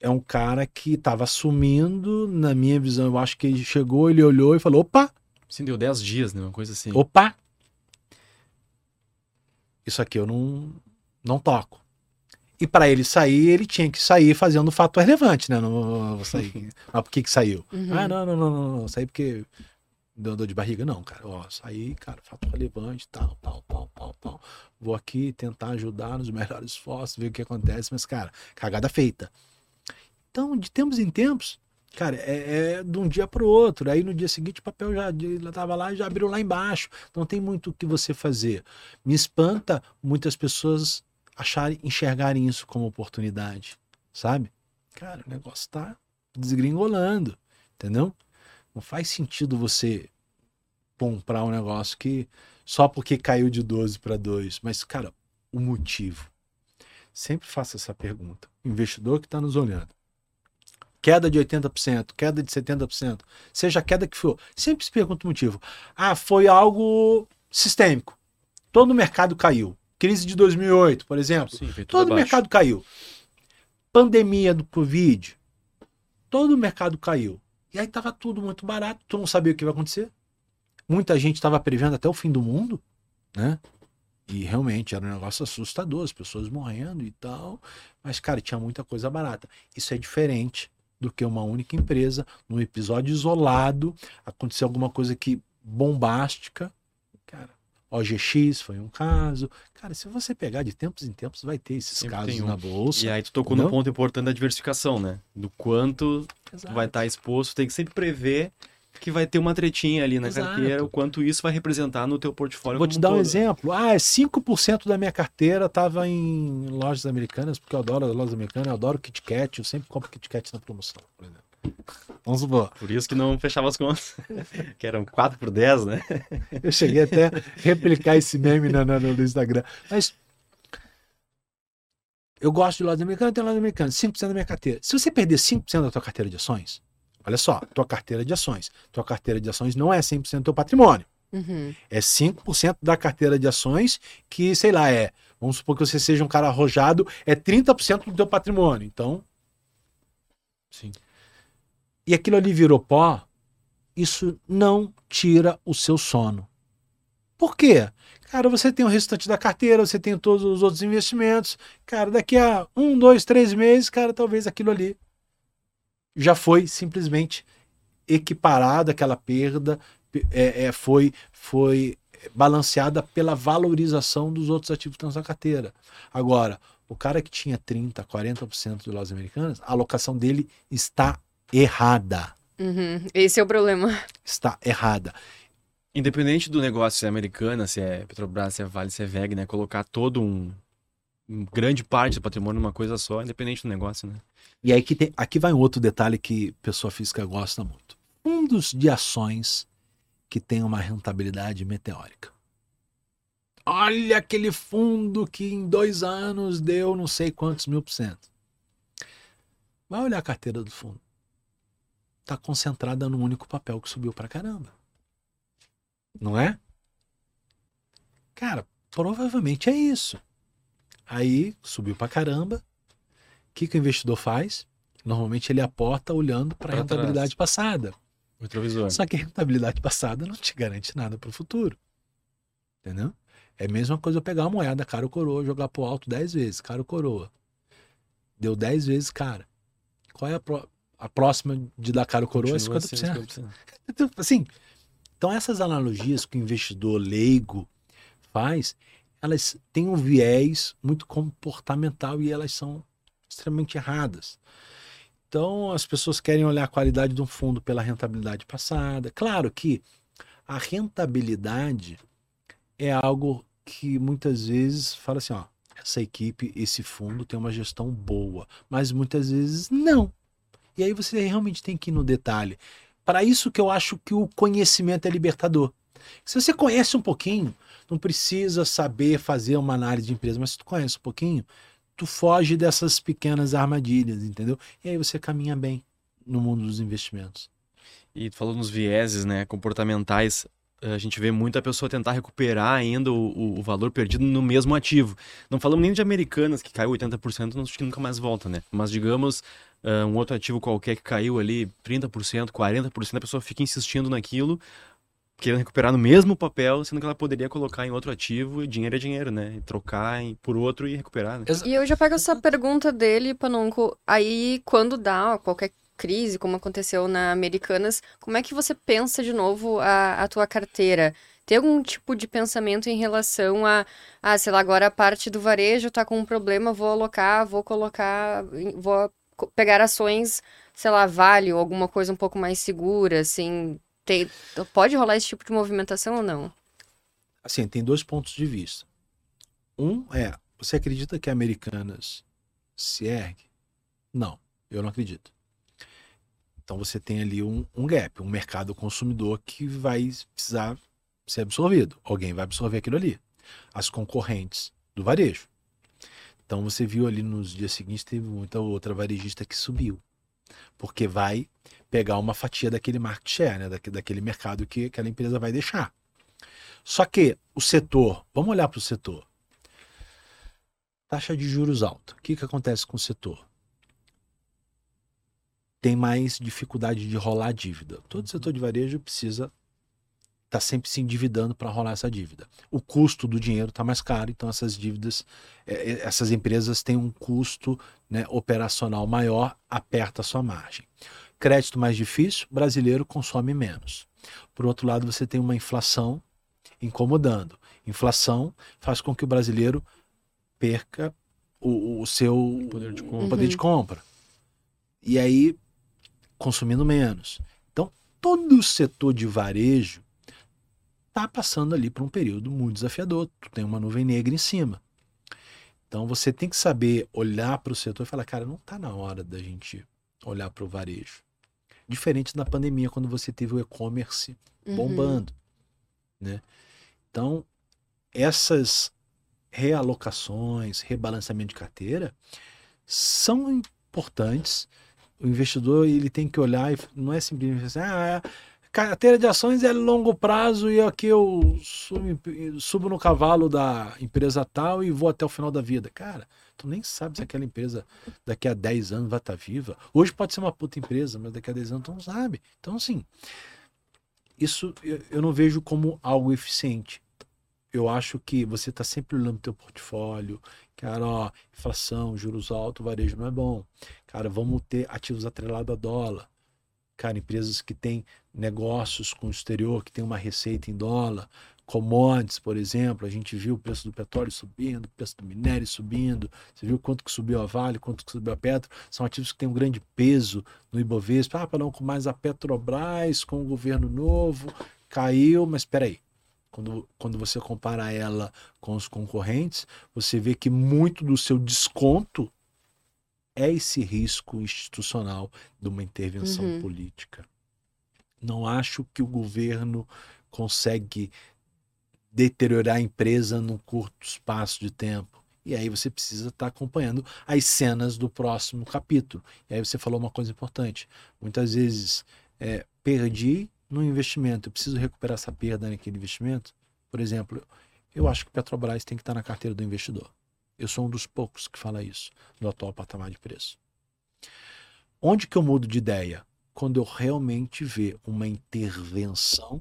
É um cara que estava assumindo, na minha visão, eu acho que ele chegou, ele olhou e falou: opa, Sim, deu 10 dias, né? Uma coisa assim. Opa! Isso aqui eu não, não toco. E para ele sair, ele tinha que sair fazendo fato relevante, né? Não, não vou sair. Mas por que que saiu? Uhum. Ah, não, não, não, não, não. Saí porque deu dor de barriga. Não, cara. Ó, saí, cara, fato relevante, tal, tal, tal, tal, tal. Vou aqui tentar ajudar nos melhores esforços, ver o que acontece. Mas, cara, cagada feita. Então, de tempos em tempos, cara, é, é de um dia para o outro. Aí no dia seguinte o papel já estava lá e já abriu lá embaixo. Não tem muito o que você fazer. Me espanta muitas pessoas acharem, enxergarem isso como oportunidade, sabe? Cara, o negócio tá desgringolando, entendeu? Não faz sentido você comprar um negócio que só porque caiu de 12 para 2, mas cara, o motivo. Sempre faça essa pergunta. O investidor que está nos olhando. Queda de 80%, queda de 70%, seja a queda que for, sempre se pergunta o motivo. Ah, foi algo sistêmico. Todo o mercado caiu. Crise de 2008, por exemplo. Sim, Todo o mercado caiu. Pandemia do Covid. Todo o mercado caiu. E aí tava tudo muito barato, tu não sabia o que vai acontecer. Muita gente estava prevendo até o fim do mundo, né? E realmente era um negócio assustador, as pessoas morrendo e tal. Mas, cara, tinha muita coisa barata. Isso é diferente do que uma única empresa, num episódio isolado, acontecer alguma coisa que bombástica. Cara, OGX foi um caso. Cara, se você pegar de tempos em tempos, vai ter esses Sempre casos um. na bolsa. E aí tu tocou no Entendeu? ponto importante da diversificação, né? Do quanto vai estar exposto, tem que sempre prever que vai ter uma tretinha ali na Exato. carteira, o quanto isso vai representar no teu portfólio Vou como te dar um todo. exemplo. Ah, é 5% da minha carteira estava em lojas americanas, porque eu adoro as lojas americanas, eu adoro Kit Kat, eu sempre compro Kit Kat na promoção, por exemplo. Vamos supor. Por isso que não fechava as contas. que eram 4 por 10, né? Eu cheguei até a replicar esse meme na- na- no Instagram. Mas eu gosto de lojas americanas, eu tenho lojas americanas, 5% da minha carteira. Se você perder 5% da tua carteira de ações, Olha só, tua carteira de ações. Tua carteira de ações não é 100% do teu patrimônio. Uhum. É 5% da carteira de ações que, sei lá, é. Vamos supor que você seja um cara arrojado, é 30% do teu patrimônio. Então. Sim. E aquilo ali virou pó, isso não tira o seu sono. Por quê? Cara, você tem o restante da carteira, você tem todos os outros investimentos. Cara, daqui a um, dois, três meses, cara, talvez aquilo ali já foi simplesmente equiparado aquela perda, é, é, foi, foi balanceada pela valorização dos outros ativos que estão na carteira. Agora, o cara que tinha 30%, 40% de lojas americanas, a alocação dele está errada. Uhum. Esse é o problema. Está errada. Independente do negócio se é americana, se é Petrobras, se é Vale, se é VEG, né? Colocar todo um, um grande parte do patrimônio numa coisa só, independente do negócio, né? E aí que tem, aqui vai um outro detalhe que pessoa física gosta muito. Fundos de ações que tem uma rentabilidade meteórica. Olha aquele fundo que em dois anos deu não sei quantos mil por cento. Vai olhar a carteira do fundo. Está concentrada num único papel que subiu pra caramba. Não é? Cara, provavelmente é isso. Aí subiu pra caramba. O que, que o investidor faz? Normalmente ele aporta olhando para a rentabilidade passada. Retrovisor. Só que a rentabilidade passada não te garante nada para o futuro. Entendeu? É a mesma coisa eu pegar uma moeda cara ou coroa, jogar pro alto 10 vezes, cara ou coroa. Deu 10 vezes cara. Qual é a, pró- a próxima de dar cara ou coroa? É Continua 50%. sendo 50%. Então, assim, então essas analogias que o investidor leigo faz, elas têm um viés muito comportamental e elas são extremamente erradas. Então as pessoas querem olhar a qualidade de um fundo pela rentabilidade passada. Claro que a rentabilidade é algo que muitas vezes fala assim, ó, essa equipe, esse fundo tem uma gestão boa, mas muitas vezes não. E aí você realmente tem que ir no detalhe. Para isso que eu acho que o conhecimento é libertador. Se você conhece um pouquinho, não precisa saber fazer uma análise de empresa, mas se tu conhece um pouquinho, tu foge dessas pequenas armadilhas, entendeu? E aí você caminha bem no mundo dos investimentos. E tu falou nos vieses, né, comportamentais, a gente vê muita pessoa tentar recuperar ainda o, o- valor perdido no mesmo ativo. Não falamos nem de americanas, que caiu 80%, não que nunca mais volta, né? Mas digamos, ah, um outro ativo qualquer que caiu ali 30%, 40%, a pessoa fica insistindo naquilo, querendo recuperar no mesmo papel, sendo que ela poderia colocar em outro ativo, e dinheiro é dinheiro, né? E trocar em- por outro e recuperar, né? E eu já pego essa pergunta dele, Panonco. Aí, quando dá qualquer crise, como aconteceu na Americanas, como é que você pensa de novo a, a tua carteira? Tem algum tipo de pensamento em relação a, ah, sei lá, agora a parte do varejo tá com um problema, vou alocar, vou colocar, vou pegar ações, sei lá, Vale ou alguma coisa um pouco mais segura, assim. Tem, pode rolar esse tipo de movimentação ou não? Assim, tem dois pontos de vista. Um é, você acredita que Americanas se ergue? Não, eu não acredito. Então você tem ali um, um gap, um mercado consumidor que vai precisar ser absorvido. Alguém vai absorver aquilo ali. As concorrentes do varejo. Então você viu ali nos dias seguintes, teve muita outra varejista que subiu. Porque vai pegar uma fatia daquele market share, né? daque- daquele mercado que aquela empresa vai deixar. Só que o setor, vamos olhar para o setor. Taxa de juros alta. O que, que acontece com o setor? Tem mais dificuldade de rolar dívida. Todo setor de varejo precisa estar sempre se endividando para rolar essa dívida. O custo do dinheiro está mais caro, então essas dívidas, eh, eh, essas empresas têm um custo né, operacional maior, aperta a sua margem. Crédito mais difícil, brasileiro consome menos. Por outro lado, você tem uma inflação incomodando. Inflação faz com que o brasileiro perca o, o seu Poder de compra. poder de compra. E aí, consumindo menos. Então, todo o setor de varejo está passando ali por um período muito desafiador. Tu tem uma nuvem negra em cima. Então, você tem que saber olhar para o setor e falar, cara, não está na hora da gente olhar para o varejo. Diferente da pandemia, quando você teve o e-commerce Uhum. bombando, né? Então, essas realocações, rebalanceamento de carteira são importantes, o investidor ele tem que olhar e não é simplesmente assim, ah, é, carteira de ações é longo prazo e aqui eu subo, subo, no cavalo da empresa tal e vou até o final da vida. Cara, tu nem sabe se aquela empresa daqui a 10 anos vai estar viva. Hoje pode ser uma puta empresa, mas daqui a 10 anos tu não sabe. Então, assim, isso eu não vejo como algo eficiente. Eu acho que você está sempre olhando teu portfólio, cara, ó, inflação, juros altos, varejo não é bom. Cara, vamos ter ativos atrelados a dólar. Cara, empresas que têm negócios com o exterior, que tem uma receita em dólar, commodities, por exemplo, a gente viu o preço do petróleo subindo, o preço do minério subindo, você viu quanto que subiu a Vale, quanto que subiu a Petro, são ativos que têm um grande peso no Ibovespa, ah, não, com mais a Petrobras, com o governo novo, caiu, mas espera aí, quando, quando você compara ela com os concorrentes, você vê que muito do seu desconto é esse risco institucional de uma intervenção uhum. política. Não acho que o governo consegue deteriorar a empresa num curto espaço de tempo. E aí você precisa estar acompanhando as cenas do próximo capítulo. E aí você falou uma coisa importante. Muitas vezes, é, perdi no investimento, eu preciso recuperar essa perda naquele investimento. Por exemplo, eu acho que Petrobras tem que estar na carteira do investidor. Eu sou um dos poucos que fala isso no atual patamar de preço. Onde que eu mudo de ideia? Quando eu realmente ver uma intervenção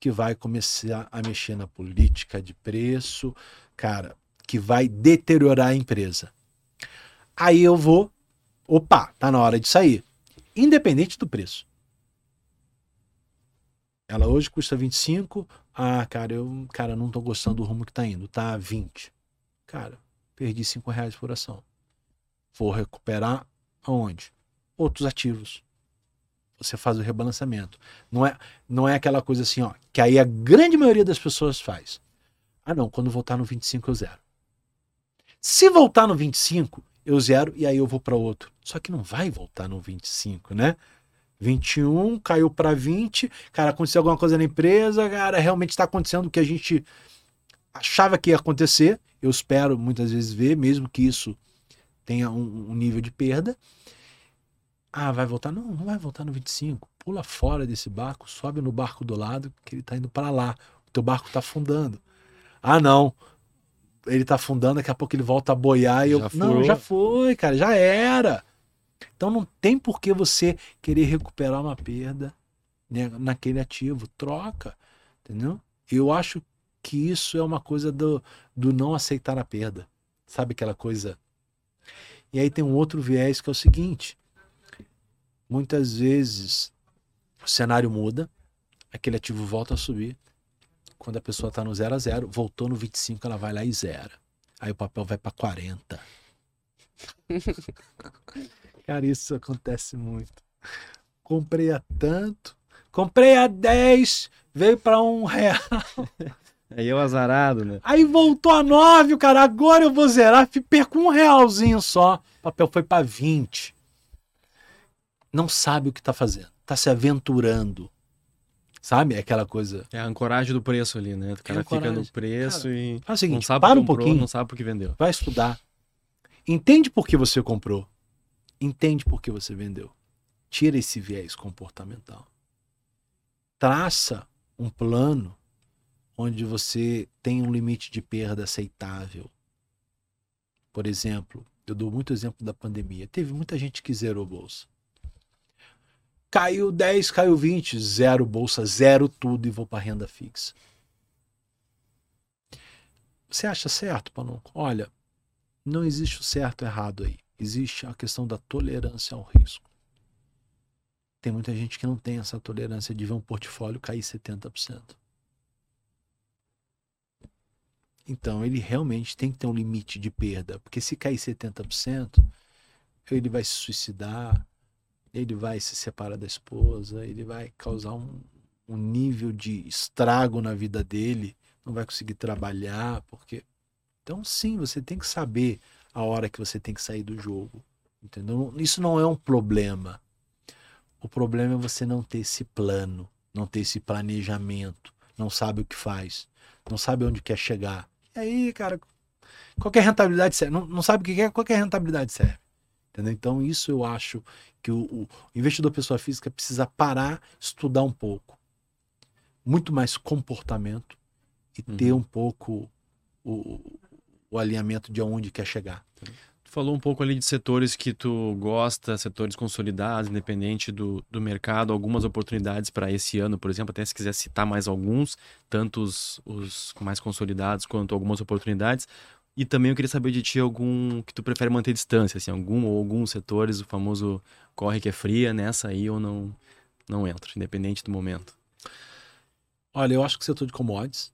que vai começar a mexer na política de preço, cara, que vai deteriorar a empresa. Aí eu vou, opa, tá na hora de sair, independente do preço. Ela hoje custa 25, ah, cara, eu, cara, não tô gostando do rumo que tá indo, tá 20. Cara, perdi 5 reais por ação. Vou recuperar aonde? Outros ativos você faz o rebalanceamento. Não é, não é aquela coisa assim, ó, que aí a grande maioria das pessoas faz. Ah, não, quando voltar no 25 eu zero. Se voltar no 25, eu zero e aí eu vou para outro. Só que não vai voltar no 25, né? 21 caiu para 20, cara, aconteceu alguma coisa na empresa, cara, realmente está acontecendo o que a gente achava que ia acontecer. Eu espero muitas vezes ver, mesmo que isso tenha um, um nível de perda. Ah, vai voltar? Não, não vai voltar no 25. Pula fora desse barco, sobe no barco do lado, que ele está indo para lá. O teu barco está afundando. Ah, não. Ele está afundando, daqui a pouco ele volta a boiar e eu. Não, já foi, cara, já era. Então não tem por que você querer recuperar uma perda né, naquele ativo. Troca. Entendeu? Eu acho que isso é uma coisa do, do não aceitar a perda. Sabe aquela coisa? E aí tem um outro viés que é o seguinte: muitas vezes o cenário muda, aquele ativo volta a subir. Quando a pessoa está no 0 a 0, voltou no 25, ela vai lá e zera. Aí o papel vai para 40. Cara, isso acontece muito. Comprei a tanto, comprei a 10, veio para um real. Aí eu azarado, né? Aí voltou a 9, cara. Agora eu vou zerar, perco um realzinho só. O papel foi para 20 não sabe o que está fazendo, está se aventurando. Sabe? É aquela coisa. É a ancoragem do preço ali, né? O cara é fica no preço cara, e. Faz o seguinte, não sabe para um comprou, pouquinho. Não sabe por que vendeu. Vai estudar. Entende por que você comprou. Entende por que você vendeu. Tira esse viés comportamental. Traça um plano onde você tem um limite de perda aceitável. Por exemplo, eu dou muito exemplo da pandemia. Teve muita gente que zerou bolsa. Caiu 10, caiu 20, zero bolsa, zero tudo e vou para renda fixa. Você acha certo, Panonco? Olha, não existe o certo e errado aí. Existe a questão da tolerância ao risco. Tem muita gente que não tem essa tolerância de ver um portfólio cair 70%. Então, ele realmente tem que ter um limite de perda, porque se cair 70%, ele vai se suicidar, ele vai se separar da esposa, ele vai causar um, um nível de estrago na vida dele, não vai conseguir trabalhar, porque. Então, sim, você tem que saber a hora que você tem que sair do jogo. Entendeu? Isso não é um problema. O problema é você não ter esse plano, não ter esse planejamento, não sabe o que faz, não sabe onde quer chegar. E aí, cara, qualquer rentabilidade serve. Não, não sabe o que é, qualquer rentabilidade serve. Entendeu? Então, isso eu acho que o, o investidor pessoa física precisa parar, estudar um pouco. Muito mais comportamento e Uhum. ter um pouco o, o alinhamento de onde quer chegar. Tu falou um pouco ali de setores que tu gosta, setores consolidados, independente do, do mercado, algumas oportunidades para esse ano, por exemplo, até se quiser citar mais alguns, tanto os, os mais consolidados quanto algumas oportunidades. E também eu queria saber de ti algum que tu prefere manter distância, assim, algum ou alguns setores, o famoso corre que é fria, nessa aí ou não, não entra, independente do momento. Olha, eu acho que o setor de commodities,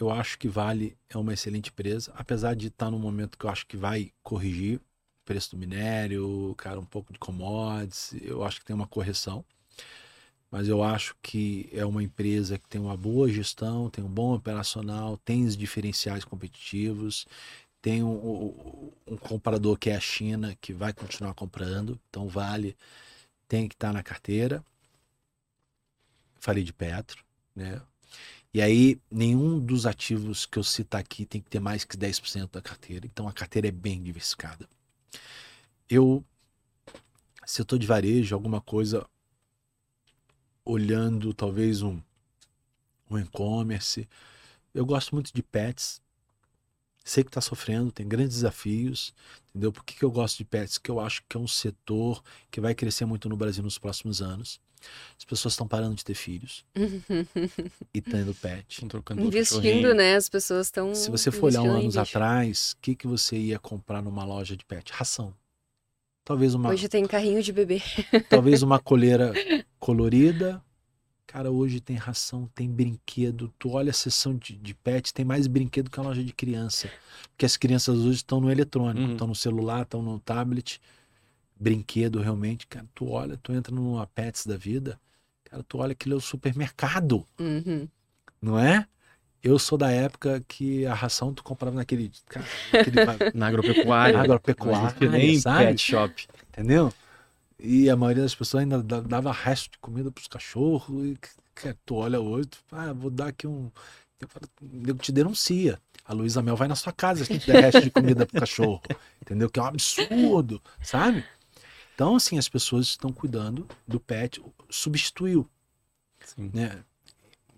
eu acho que Vale é uma excelente empresa, apesar de estar num momento que eu acho que vai corrigir preço do minério, cara, um pouco de commodities, eu acho que tem uma correção. Mas eu acho que é uma empresa que tem uma boa gestão, tem um bom operacional, tem os diferenciais competitivos, tem um, um- comprador que é a China, que vai continuar comprando, então Vale tem que estar na carteira. Falei de Petro, né? E aí, nenhum dos ativos que eu citar aqui tem que ter mais que 10% da carteira. Então, a carteira é bem diversificada. Eu, setor de varejo, alguma coisa olhando talvez um, um e-commerce. Eu gosto muito de pets. Sei que está sofrendo, tem grandes desafios, entendeu? Por que, que eu gosto de pets? Que eu acho que é um setor que vai crescer muito no Brasil nos próximos anos. As pessoas estão parando de ter filhos e tendo pet. Estão trocando por Investindo, né? As pessoas estão. Se você for olhar um anos atrás, o que, que você ia comprar numa loja de pet? Ração. Talvez uma, Hoje tem carrinho de bebê. talvez uma coleira colorida. Cara, hoje tem ração, tem brinquedo. Tu olha a seção de, de pet, tem mais brinquedo que a loja de criança. Porque as crianças hoje estão no eletrônico, Uhum. estão no celular, estão no tablet. Brinquedo, realmente, cara, tu olha, tu entra numa Pets da vida, cara, tu olha aquilo é o supermercado. Uhum. não é? Eu sou da época que a ração tu comprava naquele, cara, naquele Na agropecuária. agropecuária, nem sabe? pet shop. entendeu? E a maioria das pessoas ainda da- dava resto de comida pros cachorros. E cara, tu olha hoje, tu ah, vou dar aqui um. Eu te denuncia. A Luísa Mel vai na sua casa se tu der resto de comida pro cachorro. Entendeu? Que é um absurdo, sabe? Então, assim, as pessoas estão cuidando do pet, substituiu Sim. né?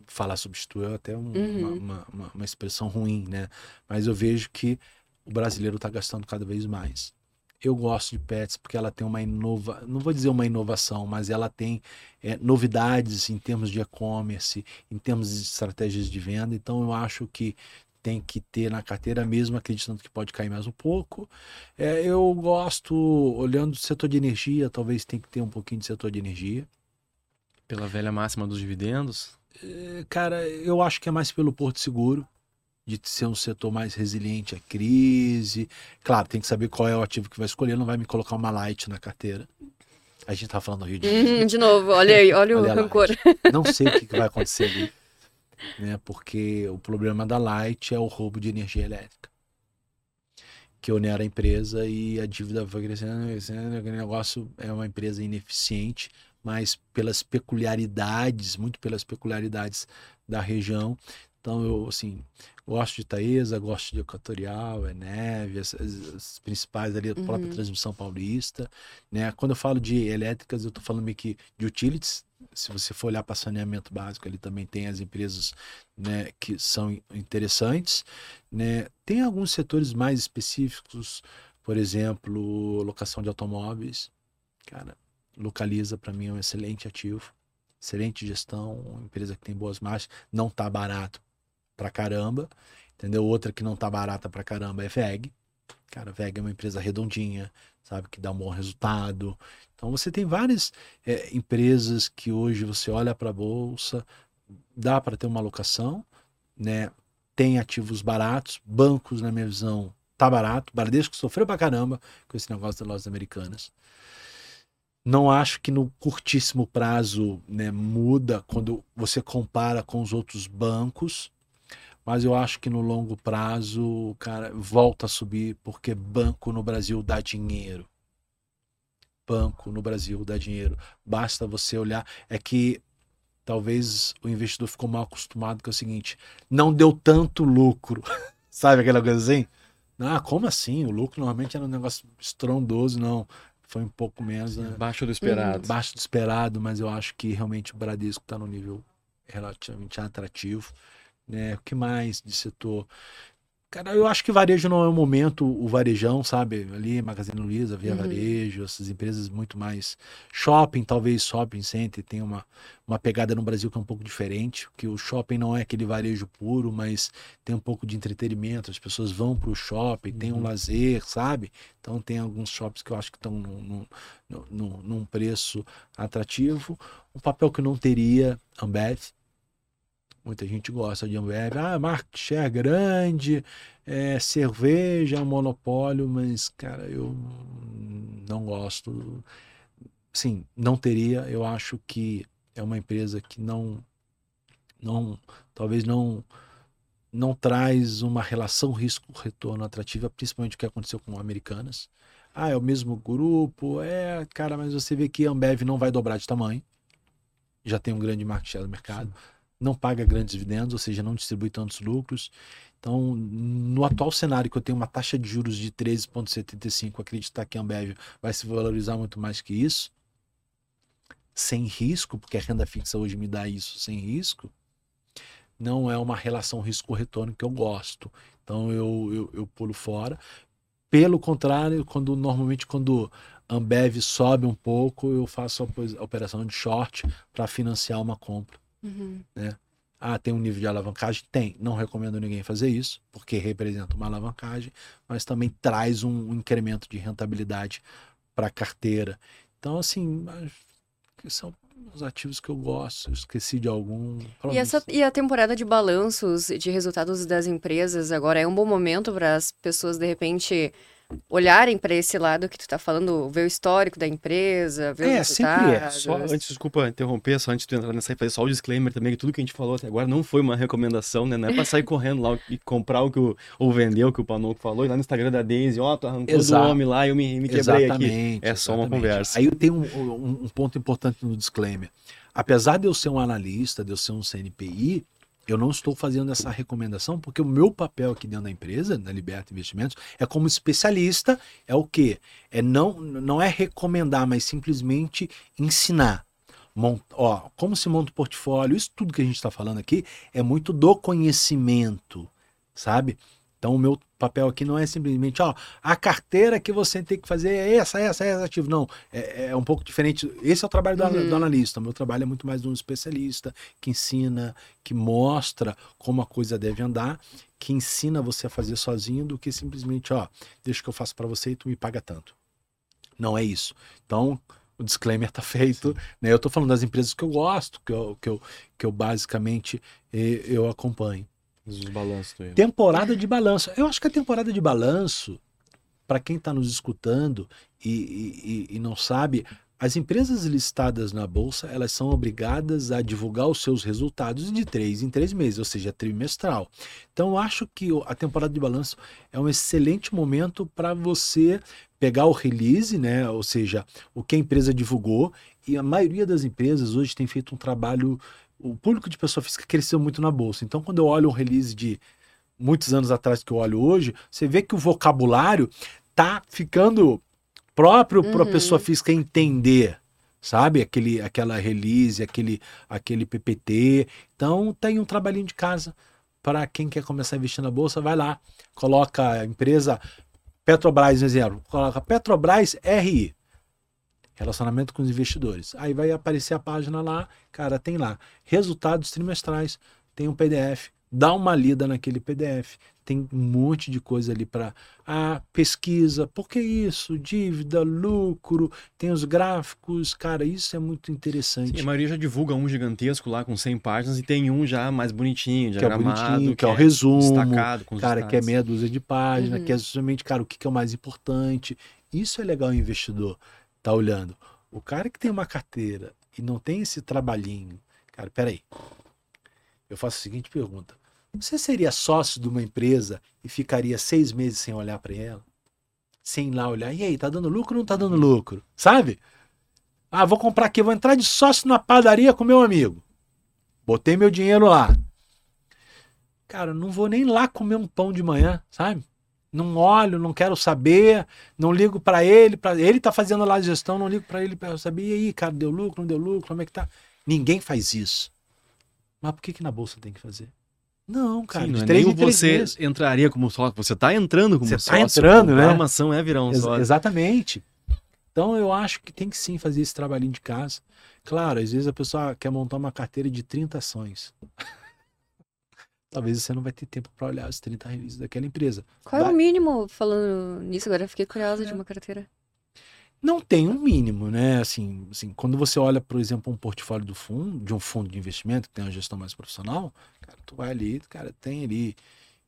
Falar substituiu é até um- Uhum. uma, uma, uma- uma expressão ruim, né? Mas eu vejo que o brasileiro está gastando cada vez mais. Eu gosto de pets porque ela tem uma inova, não vou dizer uma inovação, mas ela tem é, novidades em termos de e-commerce, em termos de estratégias de venda. Então eu acho que tem que ter na carteira mesmo, acreditando que pode cair mais um pouco. É, eu gosto, olhando o setor de energia, talvez tem que ter um pouquinho de setor de energia. Pela velha máxima dos dividendos. É, Cara, eu acho que é mais pelo Porto Seguro, de ser um setor mais resiliente à crise. Claro, tem que saber qual é o ativo que vai escolher, não vai me colocar uma light na carteira. A gente tá falando do Rio de Janeiro. Uhum, de novo, olha aí, olha o Olha a rancor. Não sei o que que vai acontecer ali, né? Porque o problema da Light é o roubo de energia elétrica. Que onera a empresa e a dívida vai crescendo, crescendo, aquele negócio é uma empresa ineficiente, mas pelas peculiaridades, muito pelas peculiaridades da região. Então eu assim, gosto de Taesa, gosto de Equatorial, é Neve, as, as- as principais ali, a própria Uhum. transmissão paulista, né? Quando eu falo de elétricas, eu tô falando meio que de utilities, se você for olhar para saneamento básico, ele também tem as empresas né, que são interessantes. Né? Tem alguns setores mais específicos, por exemplo, locação de automóveis. Cara, localiza para mim é um excelente ativo, excelente gestão, uma empresa que tem boas margens, não tá barato pra caramba, entendeu? Outra que não tá barata pra caramba é VEG. Cara, VEG é uma empresa redondinha, sabe, que dá um bom resultado. Então você tem várias é, empresas que hoje você olha para a bolsa, dá para ter uma alocação, né? Tem ativos baratos, bancos, na minha visão, tá barato. Bradesco sofreu pra caramba com esse negócio das lojas americanas. Não acho que no curtíssimo prazo né, muda quando você compara com os outros bancos, mas eu acho que no longo prazo, cara, volta a subir porque banco no Brasil dá dinheiro banco no Brasil dá dinheiro. Basta você olhar. É que talvez o investidor ficou mal acostumado com o seguinte: não deu tanto lucro. Sabe aquela coisa assim? Ah, como assim? O lucro normalmente era um negócio estrondoso, não. Foi um pouco menos. Né? Baixo do esperado. Baixo do esperado, mas eu acho que realmente o Bradesco está no nível relativamente atrativo. Né? O que mais de setor? Cara, eu acho que varejo não é o momento, o varejão, sabe? Ali, Magazine Luiza, Via Uhum. Varejo, essas empresas muito mais. Shopping, talvez shopping center, tem uma, uma pegada no Brasil que é um pouco diferente, que o shopping não é aquele varejo puro, mas tem um pouco de entretenimento, as pessoas vão para o shopping, tem um Uhum. lazer, sabe? Então tem alguns shops que eu acho que estão num, num, num, num preço atrativo. Um papel que não teria, Ambev. Muita gente gosta de Ambev. Ah, market share grande, é, cerveja, monopólio, mas, cara, eu não gosto. Sim, não teria. Eu acho que é uma empresa que não, não talvez não, não traz uma relação risco-retorno atrativa, principalmente o que aconteceu com Americanas. Ah, é o mesmo grupo, é, cara, mas você vê que a Ambev não vai dobrar de tamanho. Já tem um grande market share no mercado não paga grandes dividendos, ou seja, não distribui tantos lucros. Então, no atual cenário que eu tenho uma taxa de juros de 13,75, acreditar que a Ambev vai se valorizar muito mais que isso, sem risco, porque a renda fixa hoje me dá isso sem risco, não é uma relação risco-retorno que eu gosto. Então, eu, eu, eu pulo fora. Pelo contrário, quando normalmente quando Ambev sobe um pouco, eu faço a operação de short para financiar uma compra. Uhum. Ah, tem um nível de alavancagem? Tem. Não recomendo ninguém fazer isso, porque representa uma alavancagem, mas também traz um incremento de rentabilidade para a carteira. Então, assim, são os ativos que eu gosto. Esqueci de algum. E, essa, e a temporada de balanços de resultados das empresas agora é um bom momento para as pessoas, de repente, olharem para esse lado que tu tá falando, ver o histórico da empresa, ver É, os sempre é. Só antes, desculpa interromper, só antes de tu entrar nessa aí, fazer só o disclaimer também, que tudo que a gente falou até agora não foi uma recomendação, né? Não é pra sair correndo lá e comprar o que o, ou vender o que o Panoco falou, e lá no Instagram da Daisy, ó, tu arrancou Exato. do homem lá e eu me, me quebrei aqui. Exatamente. É só uma exatamente. conversa. Aí eu tenho um, um- um ponto importante no disclaimer. Apesar de eu ser um analista, de eu ser um CNPI, eu não estou fazendo essa recomendação porque o meu papel aqui dentro da empresa, da Liberta Investimentos, é como especialista, é o quê? É não, não é recomendar, mas simplesmente ensinar. Ó, como se monta o portfólio, isso tudo que a gente está falando aqui é muito do conhecimento, sabe? Então o meu papel aqui não é simplesmente, ó, a carteira que você tem que fazer é essa, essa, essa ativo. Não, é, é um pouco diferente. Esse é o trabalho do, Uhum. do analista. O meu trabalho é muito mais de um especialista que ensina, que mostra como a coisa deve andar, que ensina você a fazer sozinho do que simplesmente, ó, deixa que eu faço para você e tu me paga tanto. Não é isso. Então, o disclaimer tá feito. Né? Eu tô falando das empresas que eu gosto, que eu, que eu, que eu basicamente eh, eu acompanho. Os balanços Temporada de balanço. Eu acho que a temporada de balanço, para quem está nos escutando e, e- e- não sabe, as empresas listadas na bolsa elas são obrigadas a divulgar os seus resultados de três em três meses, ou seja, trimestral. Então, acho que a temporada de balanço é um excelente momento para você pegar o release, né? Ou seja, o que a empresa divulgou. E a maioria das empresas hoje tem feito um trabalho. O público de pessoa física cresceu muito na bolsa. Então, quando eu olho um release de muitos anos atrás que eu olho hoje, você vê que o vocabulário tá ficando próprio para a Uhum. pessoa física entender, sabe? Aquele, aquela release, aquele, aquele PPT. Então, tem um trabalhinho de casa para quem quer começar a investir na bolsa, vai lá, coloca a empresa Petrobras, exemplo, coloca Petrobras RI. Relacionamento com os investidores. Aí vai aparecer a página lá, cara, tem lá resultados trimestrais, tem um PDF, dá uma lida naquele PDF. Tem um monte de coisa ali para ah, pesquisa, por que isso? Dívida, lucro, tem os gráficos, cara, isso é muito interessante. Sim, a maioria já divulga um gigantesco lá com 100 páginas e tem um já mais bonitinho, que é bonitinho, que é o resumo, destacado com os cara, que é meia dúzia de página, Uhum. que é justamente, cara, o que que é o mais importante. Isso é legal investidor tá olhando. O cara que tem uma carteira e não tem esse trabalhinho, cara, peraí. Eu faço a seguinte pergunta: você seria sócio de uma empresa e ficaria seis meses sem olhar para ela? Sem ir lá olhar, e aí, tá dando lucro ou não tá dando lucro? Sabe? Ah, vou comprar aqui, vou entrar de sócio na padaria com meu amigo. Botei meu dinheiro lá. Cara, não vou nem lá comer um pão de manhã, sabe? Não olho, não quero saber, não ligo para ele, para ele tá fazendo lá a gestão, não ligo para ele para saber e aí, cara, deu lucro, não deu lucro, como é que tá? Ninguém faz isso. Mas por que que na bolsa tem que fazer? Não, cara, Sim, não é três nem três você meses. entraria como sócio, você tá entrando como Você tá sócio. entrando, comprar né? uma ação é virar um Ex- sócio. exatamente. Então eu acho que tem que sim fazer esse trabalhinho de casa. Claro, às vezes a pessoa quer montar uma carteira de 30 ações. Talvez você não vai ter tempo para olhar as 30 releases daquela empresa. Qual é Vai- o mínimo, falando nisso, agora eu fiquei curiosa É. de uma carteira. Não tem um mínimo, né? Assim, assim, quando você olha, por exemplo, um portfólio do fundo, de um fundo de investimento que tem uma gestão mais profissional, cara, tu vai ali, cara, tem ali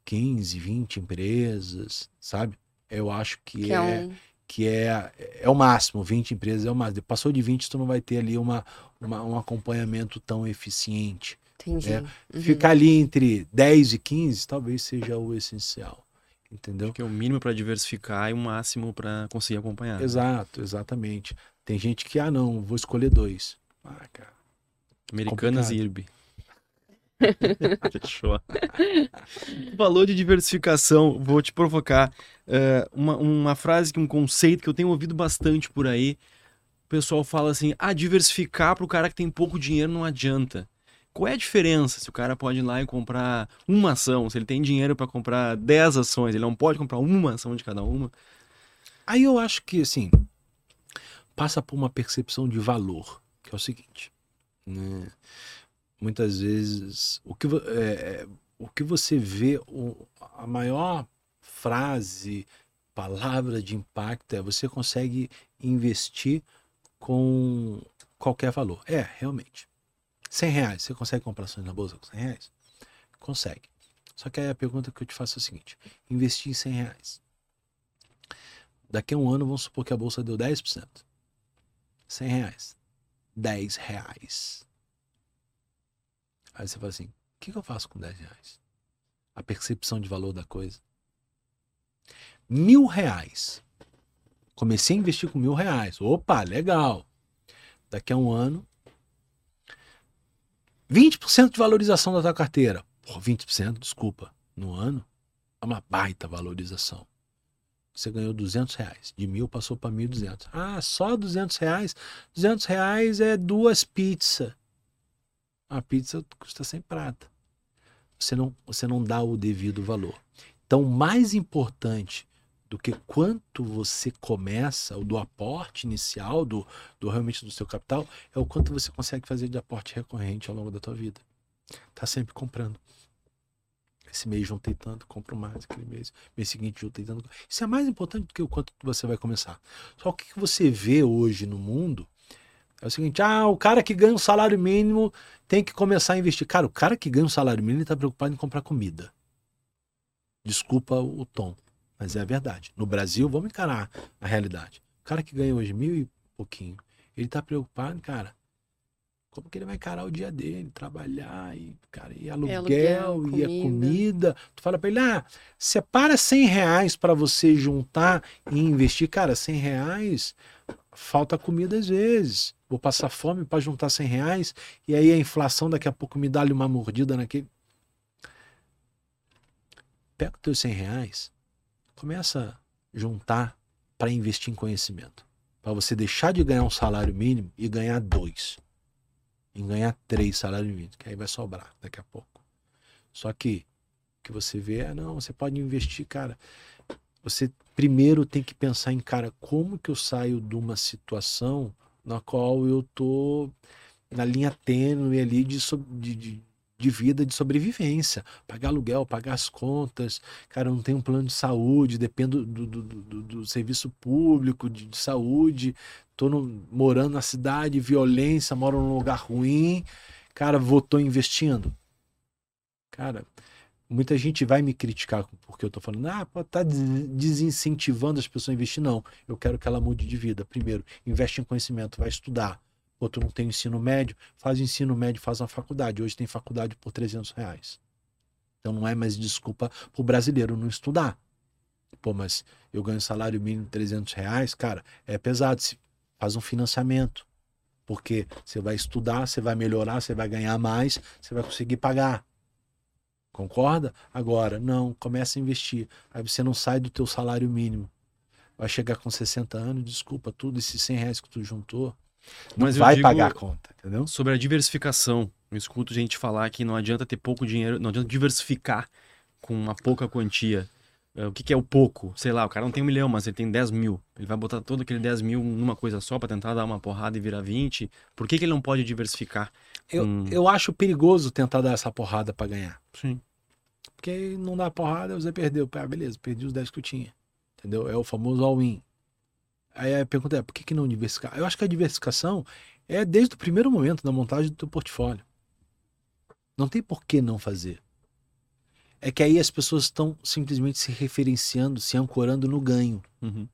15, 20 empresas, sabe? Eu acho que, Que é, é um. que é, é o máximo, 20 empresas é o máximo. Passou de 20, tu não vai ter ali uma, uma- um acompanhamento tão eficiente. Entendi. É, Uhum. Ficar ali entre 10 e 15 talvez seja o essencial. Entendeu? Acho que é o mínimo para diversificar e o máximo para conseguir acompanhar. Exato, exatamente. Tem gente que, ah, não, vou escolher dois. Ah, cara. Americanas Complicado. e IRB. Fechou. Valor de diversificação, vou te provocar. É, uma, uma frase, que um conceito que eu tenho ouvido bastante por aí. O pessoal fala assim: ah, diversificar para o cara que tem pouco dinheiro não adianta. Qual é a diferença se o cara pode ir lá e comprar uma ação? Se ele tem dinheiro para comprar 10 ações, ele não pode comprar uma ação de cada uma? Aí eu acho que, assim, passa por uma percepção de valor, que é o seguinte, né? Muitas vezes, o que, é, é, o que você vê, o- a maior frase, palavra de impacto é você consegue investir com qualquer valor. É, realmente. 100 reais, você consegue comprar ações na bolsa com 100 reais? Consegue. Só que aí a pergunta que eu te faço é o seguinte, investir em 100 reais. Daqui a um ano, vamos supor que a bolsa deu 10%. 100 reais. 10 reais. Aí você fala assim: o que, que eu faço com 10 reais? A percepção de valor da coisa. Mil reais. Comecei a investir com mil reais. Opa, legal. Daqui a um ano, 20% de valorização da tua carteira. Pô, 20%, desculpa. No ano, é uma baita valorização. Você ganhou 200 reais. De mil passou para 1.200. Ah, só 200 reais? 200 reais é duas pizzas. A pizza custa 100 prata. Você não, você não dá o devido valor. Então, mais importante do que quanto você começa, o do aporte inicial, do, do realmente do seu capital, é o quanto você consegue fazer de aporte recorrente ao longo da tua vida. Tá sempre comprando. Esse mês juntei tanto, compro mais. Aquele mês, mês seguinte juntei tanto. Isso é mais importante do que o quanto você vai começar. Só o que que você vê hoje no mundo é o seguinte: ah, o cara que ganha um salário mínimo tem que começar a investir. Cara, o cara que ganha um salário mínimo está preocupado em comprar comida. Desculpa o tom, mas é a verdade. No Brasil, vamos encarar a realidade. O cara que ganha hoje mil e pouquinho, ele está preocupado, cara. Como que ele vai encarar o dia dele, trabalhar e, cara, e aluguel, aluguel, e a comida. comida. Tu fala para ele, ah, separa 100 reais para você juntar e investir. Cara, 100 reais, falta comida às vezes. Vou passar fome para juntar 100 reais e aí a inflação daqui a pouco me dá-lhe uma mordida naquele. Pega os teus 100 reais, começa a juntar para investir em conhecimento. Para você deixar de ganhar um salário mínimo e ganhar dois. E ganhar três salários mínimos, que aí vai sobrar daqui a pouco. Só que o que você vê é, não, você pode investir, cara. Você primeiro tem que pensar em, cara, como que eu saio de uma situação na qual eu tô na linha tênue ali de, de, de, de vida, de sobrevivência. Pagar aluguel, pagar as contas. Cara, não tenho um plano de saúde, dependo do, do, do, do- serviço público de, de saúde. Tô no- morando na cidade, violência, moro num lugar ruim. Cara, vou, tô investindo. Cara, muita gente vai me criticar porque eu tô falando, ah, tá des- desincentivando as pessoas a investir. Não, eu quero que ela mude de vida. Primeiro, investe em conhecimento, vai estudar. Tu não tem ensino médio, faz ensino médio, faz uma faculdade. Hoje tem faculdade por 300 reais. Então não é mais desculpa pro brasileiro não estudar. Pô, mas eu ganho salário mínimo 300 reais, cara, é pesado. Se- Faz um financiamento. Porque você vai estudar, você vai melhorar, você vai ganhar mais, você vai conseguir pagar. Concorda? Agora, não, começa a investir. Aí você não sai do teu salário mínimo. Vai chegar com 60 anos, desculpa, tudo esses 100 reais que tu juntou, não Mas vai pagar a conta, entendeu? Sobre a diversificação. Eu escuto gente falar que não adianta ter pouco dinheiro, não adianta diversificar com uma pouca quantia. É, O que, que é o pouco? Sei lá, o cara não tem um milhão, mas ele tem 10 mil. Ele vai botar todo aquele 10 mil numa coisa só pra tentar dar uma porrada e virar 20. Por que, que ele não pode diversificar? Eu, eu acho perigoso tentar dar essa porrada pra ganhar. Sim. Porque não dá porrada, você perdeu. Ah, beleza, perdi os 10 que eu tinha. Entendeu? É o famoso all-in. Aí a pergunta é, por que, que não diversificar? Eu acho que a diversificação é desde o primeiro momento da montagem do teu portfólio. Não tem por que não fazer. É que aí as pessoas estão simplesmente se referenciando, se ancorando no ganho. Uhum.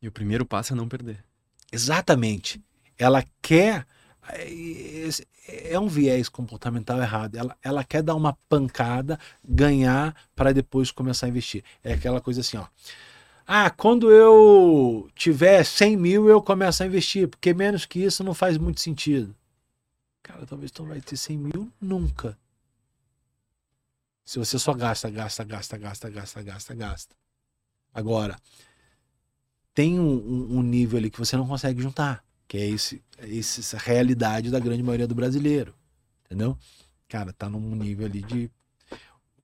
E o primeiro passo é não perder. Exatamente. Ela quer. é- É um viés comportamental errado. Ela, ela quer dar uma pancada, ganhar, para depois começar a investir. É aquela coisa assim, ó. Ah, quando eu tiver 100 mil, eu começo a investir, porque menos que isso não faz muito sentido. Cara, talvez tu não vai ter 100 mil nunca. Se você só gasta, gasta, gasta, gasta, gasta, gasta, gasta. Agora, tem um, um- nível ali que você não consegue juntar, que é é esse- essa realidade da grande maioria do brasileiro, entendeu? Cara, tá num nível ali de.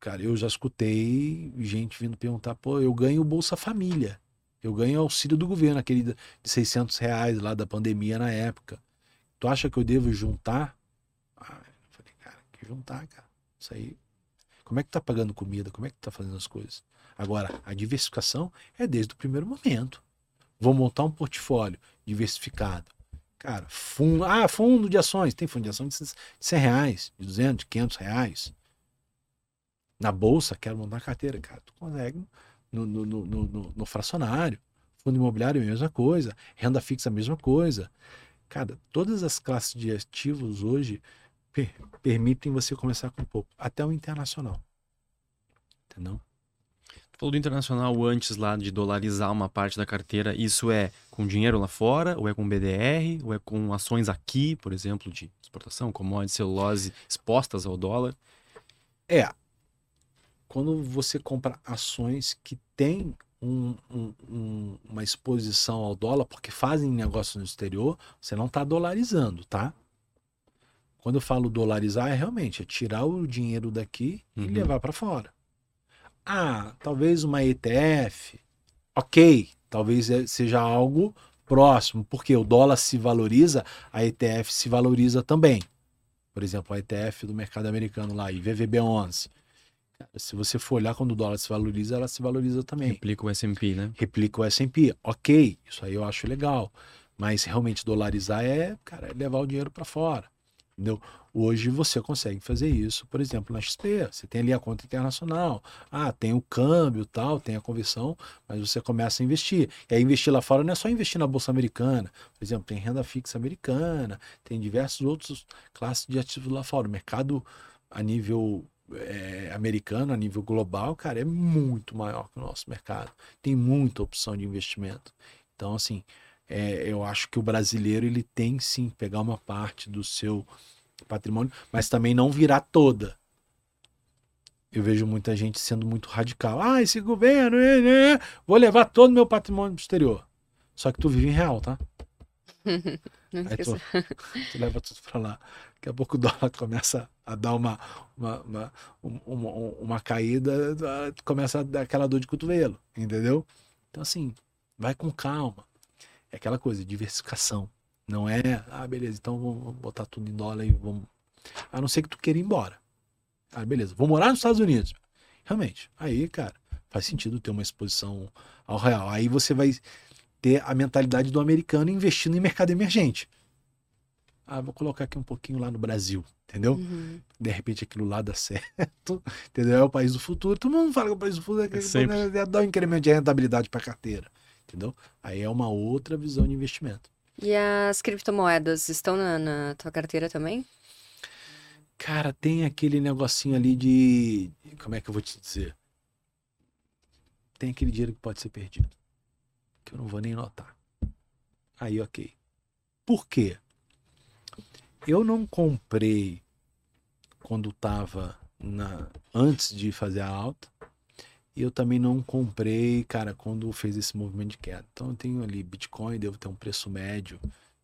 Cara, eu já escutei gente vindo perguntar, pô, eu ganho Bolsa Família, eu ganho auxílio do governo, aquele de 600 reais lá da pandemia na época. Tu acha que eu devo juntar? Ah, eu falei, cara, que juntar, cara? Isso aí. Como é que tá pagando comida? Como é que tá fazendo as coisas? Agora, a diversificação é desde o primeiro momento. Vou montar um portfólio diversificado. Cara, fundo, ah, fundo de ações. Tem fundo de ações de 100 reais, de 200, de 500 reais. Na bolsa, quero montar carteira. Cara, tu consegue no, no, no, no- no- fracionário. Fundo imobiliário, a mesma coisa. Renda fixa, a mesma coisa. Cara, todas as classes de ativos hoje per- permitem você começar com pouco. Até o internacional. Entendeu? Tu falou do internacional antes lá de dolarizar uma parte da carteira. Isso é com dinheiro lá fora, ou é com BDR, ou é com ações aqui, por exemplo, de exportação, commodities, celulose expostas ao dólar? É. Quando você compra ações que têm um- um- um- uma exposição ao dólar, porque fazem negócio no exterior, você não está dolarizando, tá? Quando eu falo dolarizar, é realmente é tirar o dinheiro daqui e Uhum. levar para fora. Ah, talvez uma ETF. Ok, talvez é- seja algo próximo, porque o dólar se valoriza, a ETF se valoriza também. Por exemplo, a ETF do mercado americano lá, IVVB11. Cara, se você for olhar quando o dólar se valoriza, ela se valoriza também. Replica o S&P, né? Replica o S&P. Ok, isso aí eu acho legal. Mas realmente dolarizar é, cara, é levar o dinheiro para fora. Entendeu? Hoje você consegue fazer isso, por exemplo, na XP. Você tem ali a conta internacional. Ah, tem o câmbio tal, tem a conversão, mas você começa a investir. E aí investir lá fora não é só investir na Bolsa Americana. Por exemplo, tem renda fixa americana, tem diversos outros classes de ativos lá fora. O mercado a nível é, americano, a nível global, cara, é muito maior que o nosso mercado. Tem muita opção de investimento. Então, assim, é, eu acho que o brasileiro ele tem sim pegar uma parte do seu patrimônio, mas também não virar toda. Eu vejo muita gente sendo muito radical. Ah, esse governo, é, né? vou levar todo o meu patrimônio pro exterior. Só que tu vive em real, tá? Não Aí tu, tu leva tudo pra lá. Daqui a pouco o dólar começa a dar uma, uma, uma, um- uma, uma caída, tu começa a dar aquela dor de cotovelo, entendeu? Então, assim, vai com calma. É aquela coisa, diversificação. Não é, ah, beleza, então vamos botar tudo em dólar e vamos. A não ser que tu queira ir embora. Ah, beleza, vou morar nos Estados Unidos. Realmente, aí, cara, faz sentido ter uma exposição ao real. Aí você vai ter a mentalidade do americano investindo em mercado emergente. Ah, vou colocar aqui um pouquinho lá no Brasil, entendeu? Uhum. De repente aquilo lá dá certo, entendeu? É o país do futuro. Todo mundo fala que é o país do futuro é, que- sempre. é dar um incremento de rentabilidade para carteira, entendeu? Aí é uma outra visão de investimento. E as criptomoedas estão na, na tua carteira também? Cara, tem aquele negocinho ali de. Como é que eu vou te dizer? Tem aquele dinheiro que pode ser perdido. Que eu não vou nem notar. Aí, ok. Por quê? Eu não comprei quando estava na, antes de fazer a alta. E eu também não comprei, cara, quando fez esse movimento de queda. Então eu tenho ali Bitcoin, devo ter um preço médio.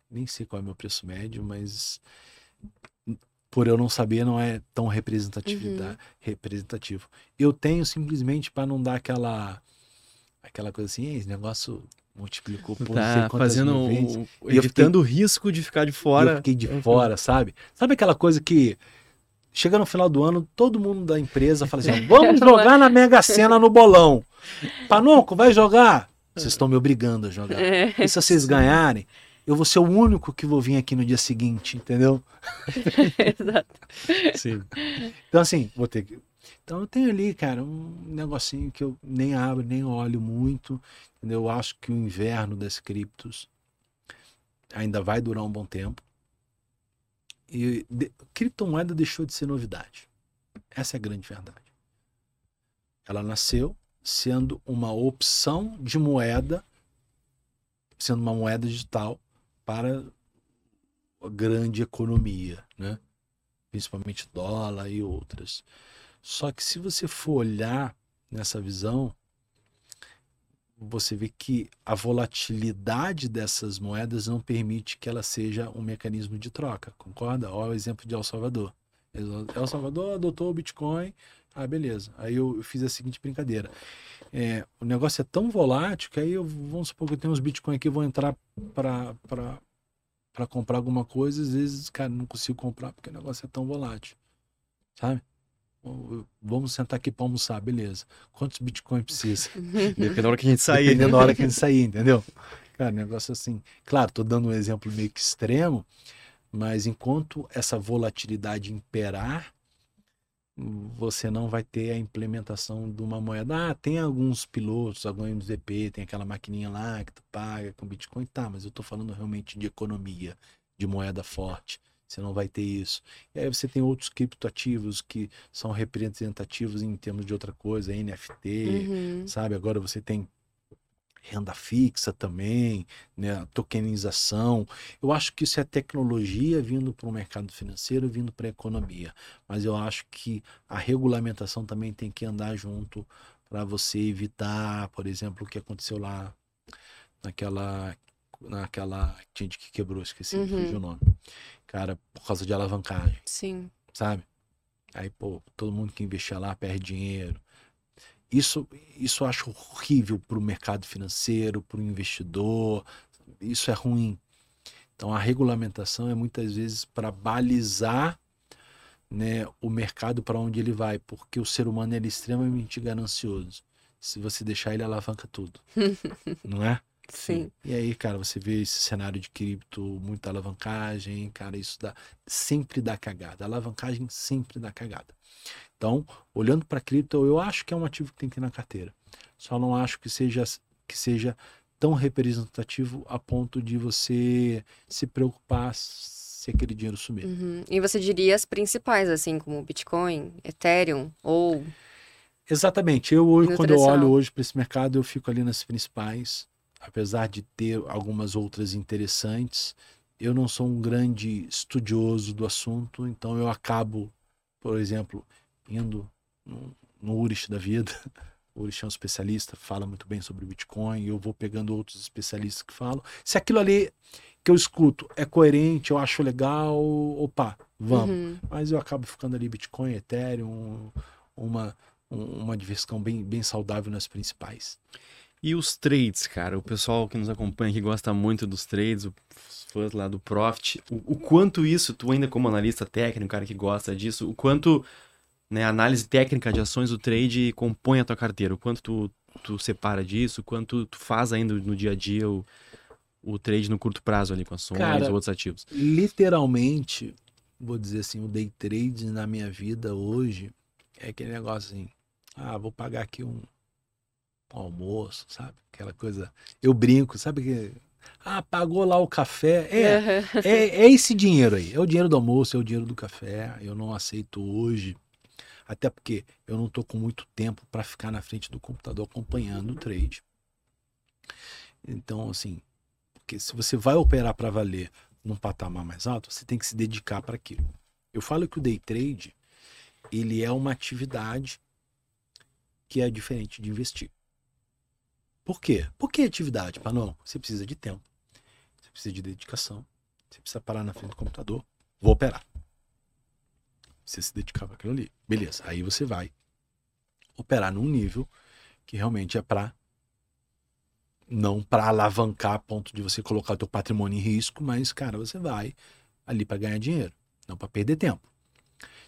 Nem sei qual é o meu preço médio, mas por eu não saber, não é tão representatividade, uhum. representativo. Eu tenho simplesmente para não dar aquela aquela coisa assim, esse negócio multiplicou por tá fazendo um, evitando o risco de ficar de fora. Eu fiquei de uhum. fora, sabe? Sabe aquela coisa que Chega no final do ano, todo mundo da empresa fala assim: vamos jogar na Mega Sena no bolão. Panuco, vai jogar? Vocês estão me obrigando a jogar. É. E se vocês ganharem, eu vou ser o único que vou vir aqui no dia seguinte, entendeu? Exato. Sim. Então, assim, vou ter que. Então, eu tenho ali, cara, um negocinho que eu nem abro, nem olho muito. Entendeu? Eu acho que o inverno das criptos ainda vai durar um bom tempo. E de, criptomoeda deixou de ser novidade. Essa é a grande verdade. Ela nasceu sendo uma opção de moeda, sendo uma moeda digital para a grande economia, né? principalmente dólar e outras. Só que se você for olhar nessa visão, você vê que a volatilidade dessas moedas não permite que ela seja um mecanismo de troca, concorda? Olha o exemplo de El Salvador. El Salvador adotou o Bitcoin, ah, beleza. Aí eu, fiz a seguinte brincadeira. É, o negócio é tão volátil que aí eu, vamos supor que eu tenho uns Bitcoin aqui, vou entrar para comprar alguma coisa, às vezes, cara, não consigo comprar porque o negócio é tão volátil, sabe? Vamos sentar aqui para almoçar, beleza. Quantos bitcoins precisa? Depende da hora que a gente sair. Dependendo da hora que a gente sair, entendeu? Cara, negócio assim. Claro, tô dando um exemplo meio que extremo, mas enquanto essa volatilidade imperar, você não vai ter a implementação de uma moeda. Ah, tem alguns pilotos, algum MVP, tem aquela maquininha lá que tu paga com Bitcoin, tá, mas eu tô falando realmente de economia, de moeda forte você não vai ter isso. E aí você tem outros criptoativos que são representativos em termos de outra coisa, NFT, uhum. sabe? Agora você tem renda fixa também, né? tokenização. Eu acho que isso é tecnologia vindo para o mercado financeiro, vindo para a economia. Mas eu acho que a regulamentação também tem que andar junto para você evitar, por exemplo, o que aconteceu lá naquela naquela gente que quebrou, esqueci uhum. o nome cara, por causa de alavancagem. Sim. Sabe? Aí, pô, todo mundo que investia lá perde dinheiro. Isso, isso eu acho horrível para o mercado financeiro, para o investidor. Isso é ruim. Então, a regulamentação é muitas vezes para balizar né, o mercado para onde ele vai, porque o ser humano é extremamente ganancioso. Se você deixar ele alavanca tudo, não é? Sim. E aí, cara, você vê esse cenário de cripto, muita alavancagem, cara, isso dá sempre dá cagada. A alavancagem sempre dá cagada. Então, olhando para cripto, eu acho que é um ativo que tem que ter na carteira. Só não acho que seja que seja tão representativo a ponto de você se preocupar se aquele dinheiro sumir. Uhum. E você diria as principais, assim, como Bitcoin, Ethereum ou Exatamente. Eu hoje, quando eu olho hoje para esse mercado, eu fico ali nas principais apesar de ter algumas outras interessantes, eu não sou um grande estudioso do assunto, então eu acabo, por exemplo, indo no, no Urich da vida. O Urich é um especialista, fala muito bem sobre Bitcoin, eu vou pegando outros especialistas que falam. Se aquilo ali que eu escuto é coerente, eu acho legal, opa, vamos. Uhum. Mas eu acabo ficando ali Bitcoin, Ethereum, uma, uma diversificação bem, bem saudável nas principais. E os trades, cara, o pessoal que nos acompanha que gosta muito dos trades, os fãs lá do Profit, o, o, quanto isso, tu ainda como analista técnico, cara que gosta disso, o quanto né, a análise técnica de ações do trade compõe a tua carteira, o quanto tu, tu separa disso, o quanto tu faz ainda no dia a dia o, o trade no curto prazo ali com ações cara, ou outros ativos. Literalmente, vou dizer assim, o day trade na minha vida hoje é aquele negócio assim, ah, vou pagar aqui um almoço, sabe? Aquela coisa. Eu brinco, sabe que. Ah, pagou lá o café. É, uhum. é, é esse dinheiro aí. É o dinheiro do almoço, é o dinheiro do café. Eu não aceito hoje. Até porque eu não estou com muito tempo para ficar na frente do computador acompanhando o trade. Então, assim, porque se você vai operar para valer num patamar mais alto, você tem que se dedicar para aquilo. Eu falo que o day trade ele é uma atividade que é diferente de investir. Por quê? Por que atividade, Panão? Você precisa de tempo, você precisa de dedicação, você precisa parar na frente do computador, vou operar. Você se dedicar para aquilo ali. Beleza, aí você vai operar num nível que realmente é para não para alavancar a ponto de você colocar o teu patrimônio em risco, mas cara, você vai ali para ganhar dinheiro, não para perder tempo.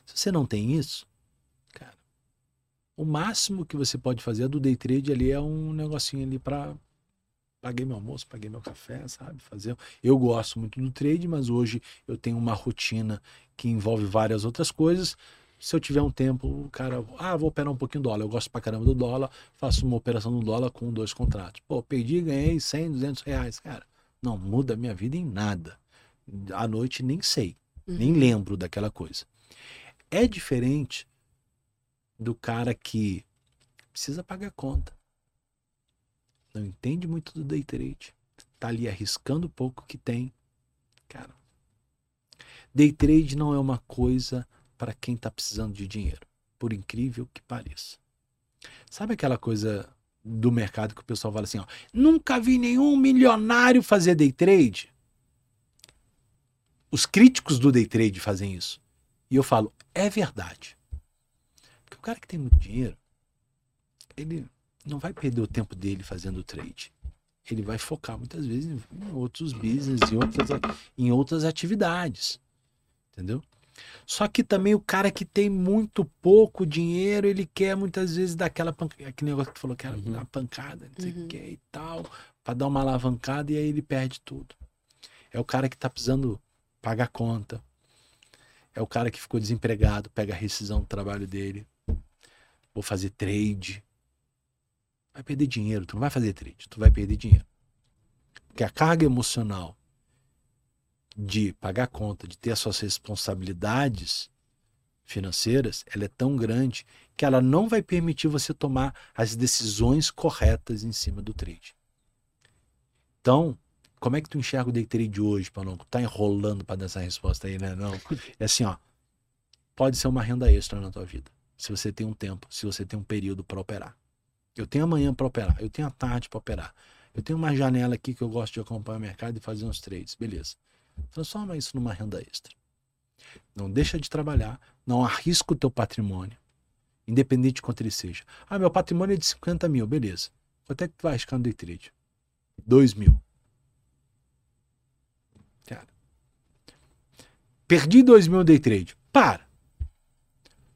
Se você não tem isso, o máximo que você pode fazer do day trade ali é um negocinho ali para paguei meu almoço, paguei meu café, sabe? Fazer. Eu gosto muito do trade, mas hoje eu tenho uma rotina que envolve várias outras coisas. Se eu tiver um tempo, cara, ah, vou operar um pouquinho do dólar. Eu gosto pra caramba do dólar, faço uma operação no dólar com dois contratos. Pô, perdi, ganhei 100, 200 reais, cara. Não muda a minha vida em nada. À noite nem sei, uhum. nem lembro daquela coisa. É diferente do cara que precisa pagar conta não entende muito do day trade, tá ali arriscando pouco que tem. Cara, day trade não é uma coisa para quem tá precisando de dinheiro, por incrível que pareça. Sabe aquela coisa do mercado que o pessoal fala assim, ó, nunca vi nenhum milionário fazer day trade? Os críticos do day trade fazem isso. E eu falo, é verdade. Cara que tem muito dinheiro, ele não vai perder o tempo dele fazendo trade. Ele vai focar muitas vezes em outros business, em outras, em outras atividades. Entendeu? Só que também o cara que tem muito pouco dinheiro, ele quer muitas vezes dar aquela pancada, aquele negócio que tu falou que era uhum. uma pancada, não sei o uhum. que e tal, para dar uma alavancada e aí ele perde tudo. É o cara que tá precisando pagar conta. É o cara que ficou desempregado, pega a rescisão do trabalho dele. Vou fazer trade vai perder dinheiro, tu não vai fazer trade, tu vai perder dinheiro. Porque a carga emocional de pagar conta, de ter as suas responsabilidades financeiras, ela é tão grande que ela não vai permitir você tomar as decisões corretas em cima do trade. Então, como é que tu enxerga o day trade hoje, Panonco? Tá enrolando para dar essa resposta aí, né? Não. É assim, ó. Pode ser uma renda extra na tua vida, se você tem um tempo, se você tem um período para operar. Eu tenho amanhã para operar, eu tenho a tarde para operar. Eu tenho uma janela aqui que eu gosto de acompanhar o mercado e fazer uns trades. Beleza. Transforma isso numa renda extra. Não deixa de trabalhar, não arrisca o teu patrimônio, independente de quanto ele seja. Ah, meu patrimônio é de 50 mil, beleza. Quanto é que tu vai arriscar no day trade? 2 mil. Cara. Perdi 2 mil no day trade. Para.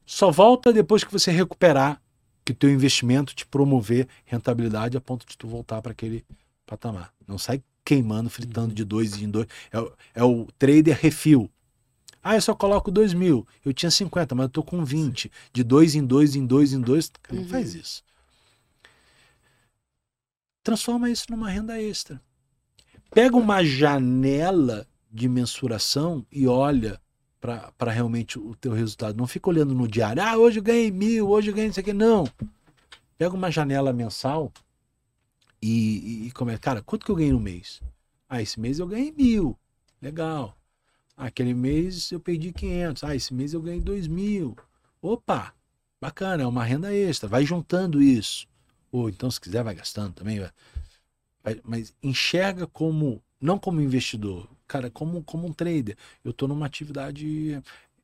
Só volta depois que você recuperar que o teu investimento te promover rentabilidade a ponto de tu voltar para aquele patamar. Não sai queimando, fritando de dois em dois. É, o, é o trader refil. Ah, eu só coloco dois mil. Eu tinha 50, mas eu tô com 20. De dois em dois, em dois, em dois. Não uhum. faz isso. Transforma isso numa renda extra. Pega uma janela de mensuração e olha para realmente o teu resultado. Não fica olhando no diário, ah, hoje eu ganhei mil, hoje eu ganhei isso aqui. Não. Pega uma janela mensal e, e, e começa, cara, quanto que eu ganhei no mês? Ah, esse mês eu ganhei mil. Legal. Ah, aquele mês eu perdi 500. Ah, esse mês eu ganhei dois mil. Opa, bacana, é uma renda extra. Vai juntando isso. Ou então, se quiser, vai gastando também. Vai. Mas enxerga como, não como investidor, cara, como, como um trader. Eu estou numa atividade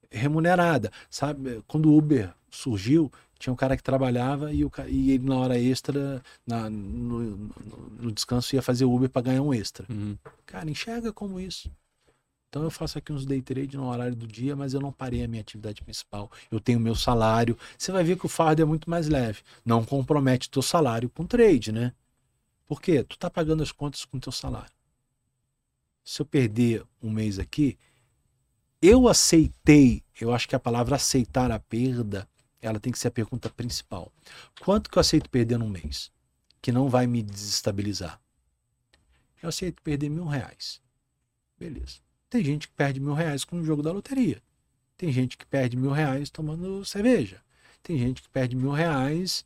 remunerada, sabe? Quando o Uber surgiu, tinha um cara que trabalhava e, o, e ele na hora extra, na, no, no, no descanso, ia fazer Uber para ganhar um extra. Uhum. Cara, enxerga como isso. Então eu faço aqui uns day trade no horário do dia, mas eu não parei a minha atividade principal. Eu tenho meu salário. Você vai ver que o fardo é muito mais leve. Não compromete teu salário com trade, né? Por quê? Tu tá pagando as contas com teu salário se eu perder um mês aqui, eu aceitei, eu acho que a palavra aceitar a perda, ela tem que ser a pergunta principal. Quanto que eu aceito perder num mês? Que não vai me desestabilizar. Eu aceito perder mil reais. Beleza. Tem gente que perde mil reais com o jogo da loteria. Tem gente que perde mil reais tomando cerveja. Tem gente que perde mil reais,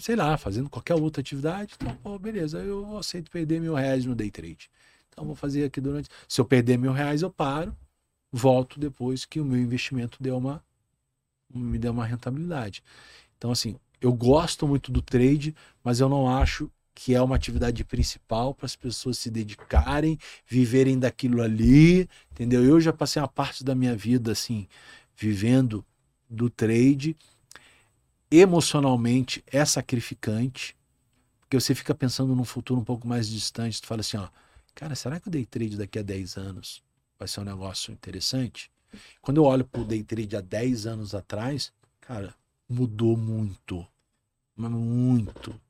sei lá, fazendo qualquer outra atividade. Então, pô, beleza, eu aceito perder mil reais no day trade. Então vou fazer aqui durante. Se eu perder mil reais, eu paro, volto depois que o meu investimento deu uma me dê uma rentabilidade. Então, assim, eu gosto muito do trade, mas eu não acho que é uma atividade principal para as pessoas se dedicarem, viverem daquilo ali, entendeu? Eu já passei uma parte da minha vida assim, vivendo do trade. Emocionalmente é sacrificante, porque você fica pensando num futuro um pouco mais distante, tu fala assim, ó, cara, será que o day trade daqui a 10 anos vai ser um negócio interessante? Quando eu olho para o day trade há 10 anos atrás, cara, mudou muito. Muito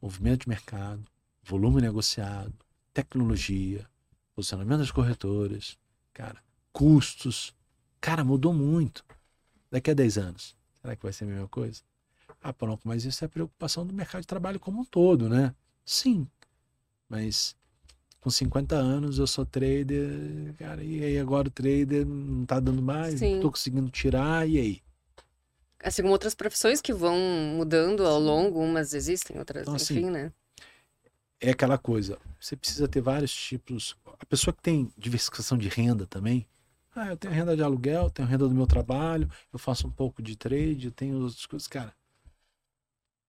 movimento de mercado, volume negociado, tecnologia, posicionamento das corretoras, cara, custos. Cara, mudou muito. Daqui a 10 anos, será que vai ser a mesma coisa? Ah, pronto, mas isso é preocupação do mercado de trabalho como um todo, né? Sim. Mas com 50 anos eu sou trader, cara, e aí agora o trader não tá dando mais, Sim. não tô conseguindo tirar, e aí? Assim como outras profissões que vão mudando ao longo, umas existem, outras, então, enfim, assim, né? É aquela coisa, você precisa ter vários tipos. A pessoa que tem diversificação de renda também, ah, eu tenho renda de aluguel, tenho renda do meu trabalho, eu faço um pouco de trade, eu tenho outras coisas, cara.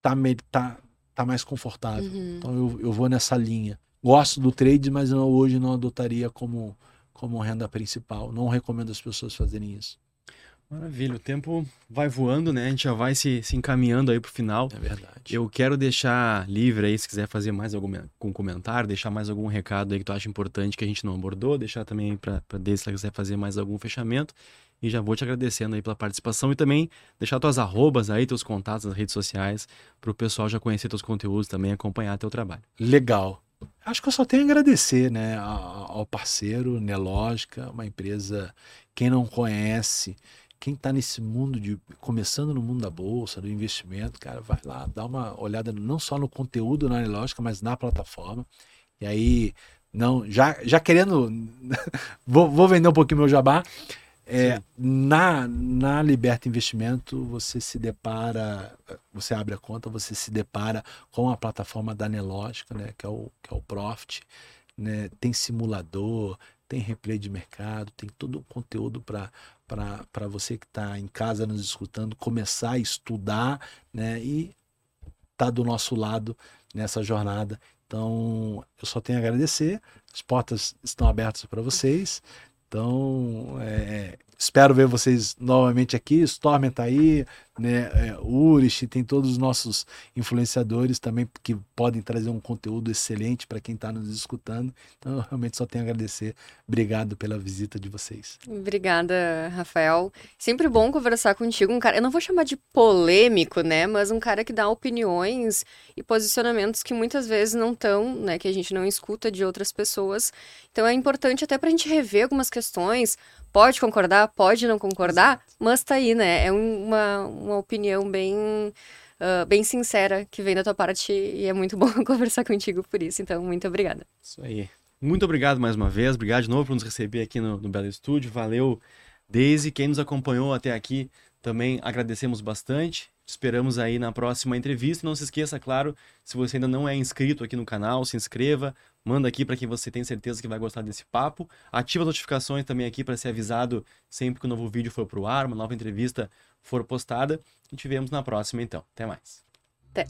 Tá, tá, tá mais confortável. Uhum. Então eu, eu vou nessa linha. Gosto do trade, mas eu hoje não adotaria como, como renda principal. Não recomendo as pessoas fazerem isso. Maravilha, o tempo vai voando, né? A gente já vai se, se encaminhando aí pro final. É verdade. Eu quero deixar livre aí, se quiser fazer mais algum, algum comentário, deixar mais algum recado aí que tu acha importante que a gente não abordou, deixar também para Deise se ela quiser fazer mais algum fechamento. E já vou te agradecendo aí pela participação e também deixar tuas arrobas aí, teus contatos nas redes sociais, para o pessoal já conhecer teus conteúdos também, acompanhar teu trabalho. Legal. Acho que eu só tenho a agradecer, né, ao parceiro Nelógica, uma empresa, quem não conhece, quem está nesse mundo de começando no mundo da bolsa, do investimento, cara, vai lá, dá uma olhada não só no conteúdo na lógica, mas na plataforma. E aí, não, já, já querendo, vou, vou vender um pouquinho meu jabá. É, na, na Liberta Investimento, você se depara, você abre a conta, você se depara com a plataforma da Nelógica, né, que é o, que é o Profit, né, tem simulador, tem replay de mercado, tem todo o conteúdo para você que está em casa nos escutando começar a estudar né, e tá do nosso lado nessa jornada. Então, eu só tenho a agradecer. As portas estão abertas para vocês. Então, é, Espero ver vocês novamente aqui. Stormen tá aí, né? É, Urich, tem todos os nossos influenciadores também que podem trazer um conteúdo excelente para quem está nos escutando. Então, eu realmente só tenho a agradecer. Obrigado pela visita de vocês. Obrigada, Rafael. Sempre bom conversar contigo. Um cara, eu não vou chamar de polêmico, né? Mas um cara que dá opiniões e posicionamentos que muitas vezes não estão, né? Que a gente não escuta de outras pessoas. Então, é importante até para a gente rever algumas questões pode concordar, pode não concordar, mas tá aí, né? É uma, uma opinião bem, uh, bem sincera que vem da tua parte e é muito bom conversar contigo por isso. Então, muito obrigada. Isso aí. Muito obrigado mais uma vez. Obrigado de novo por nos receber aqui no, no Belo Estúdio. Valeu, Daisy. Quem nos acompanhou até aqui também agradecemos bastante. Esperamos aí na próxima entrevista. Não se esqueça, claro, se você ainda não é inscrito aqui no canal, se inscreva, manda aqui para quem você tem certeza que vai gostar desse papo. Ativa as notificações também aqui para ser avisado sempre que o um novo vídeo for pro ar, uma nova entrevista for postada. E te vemos na próxima então. Até mais. Até.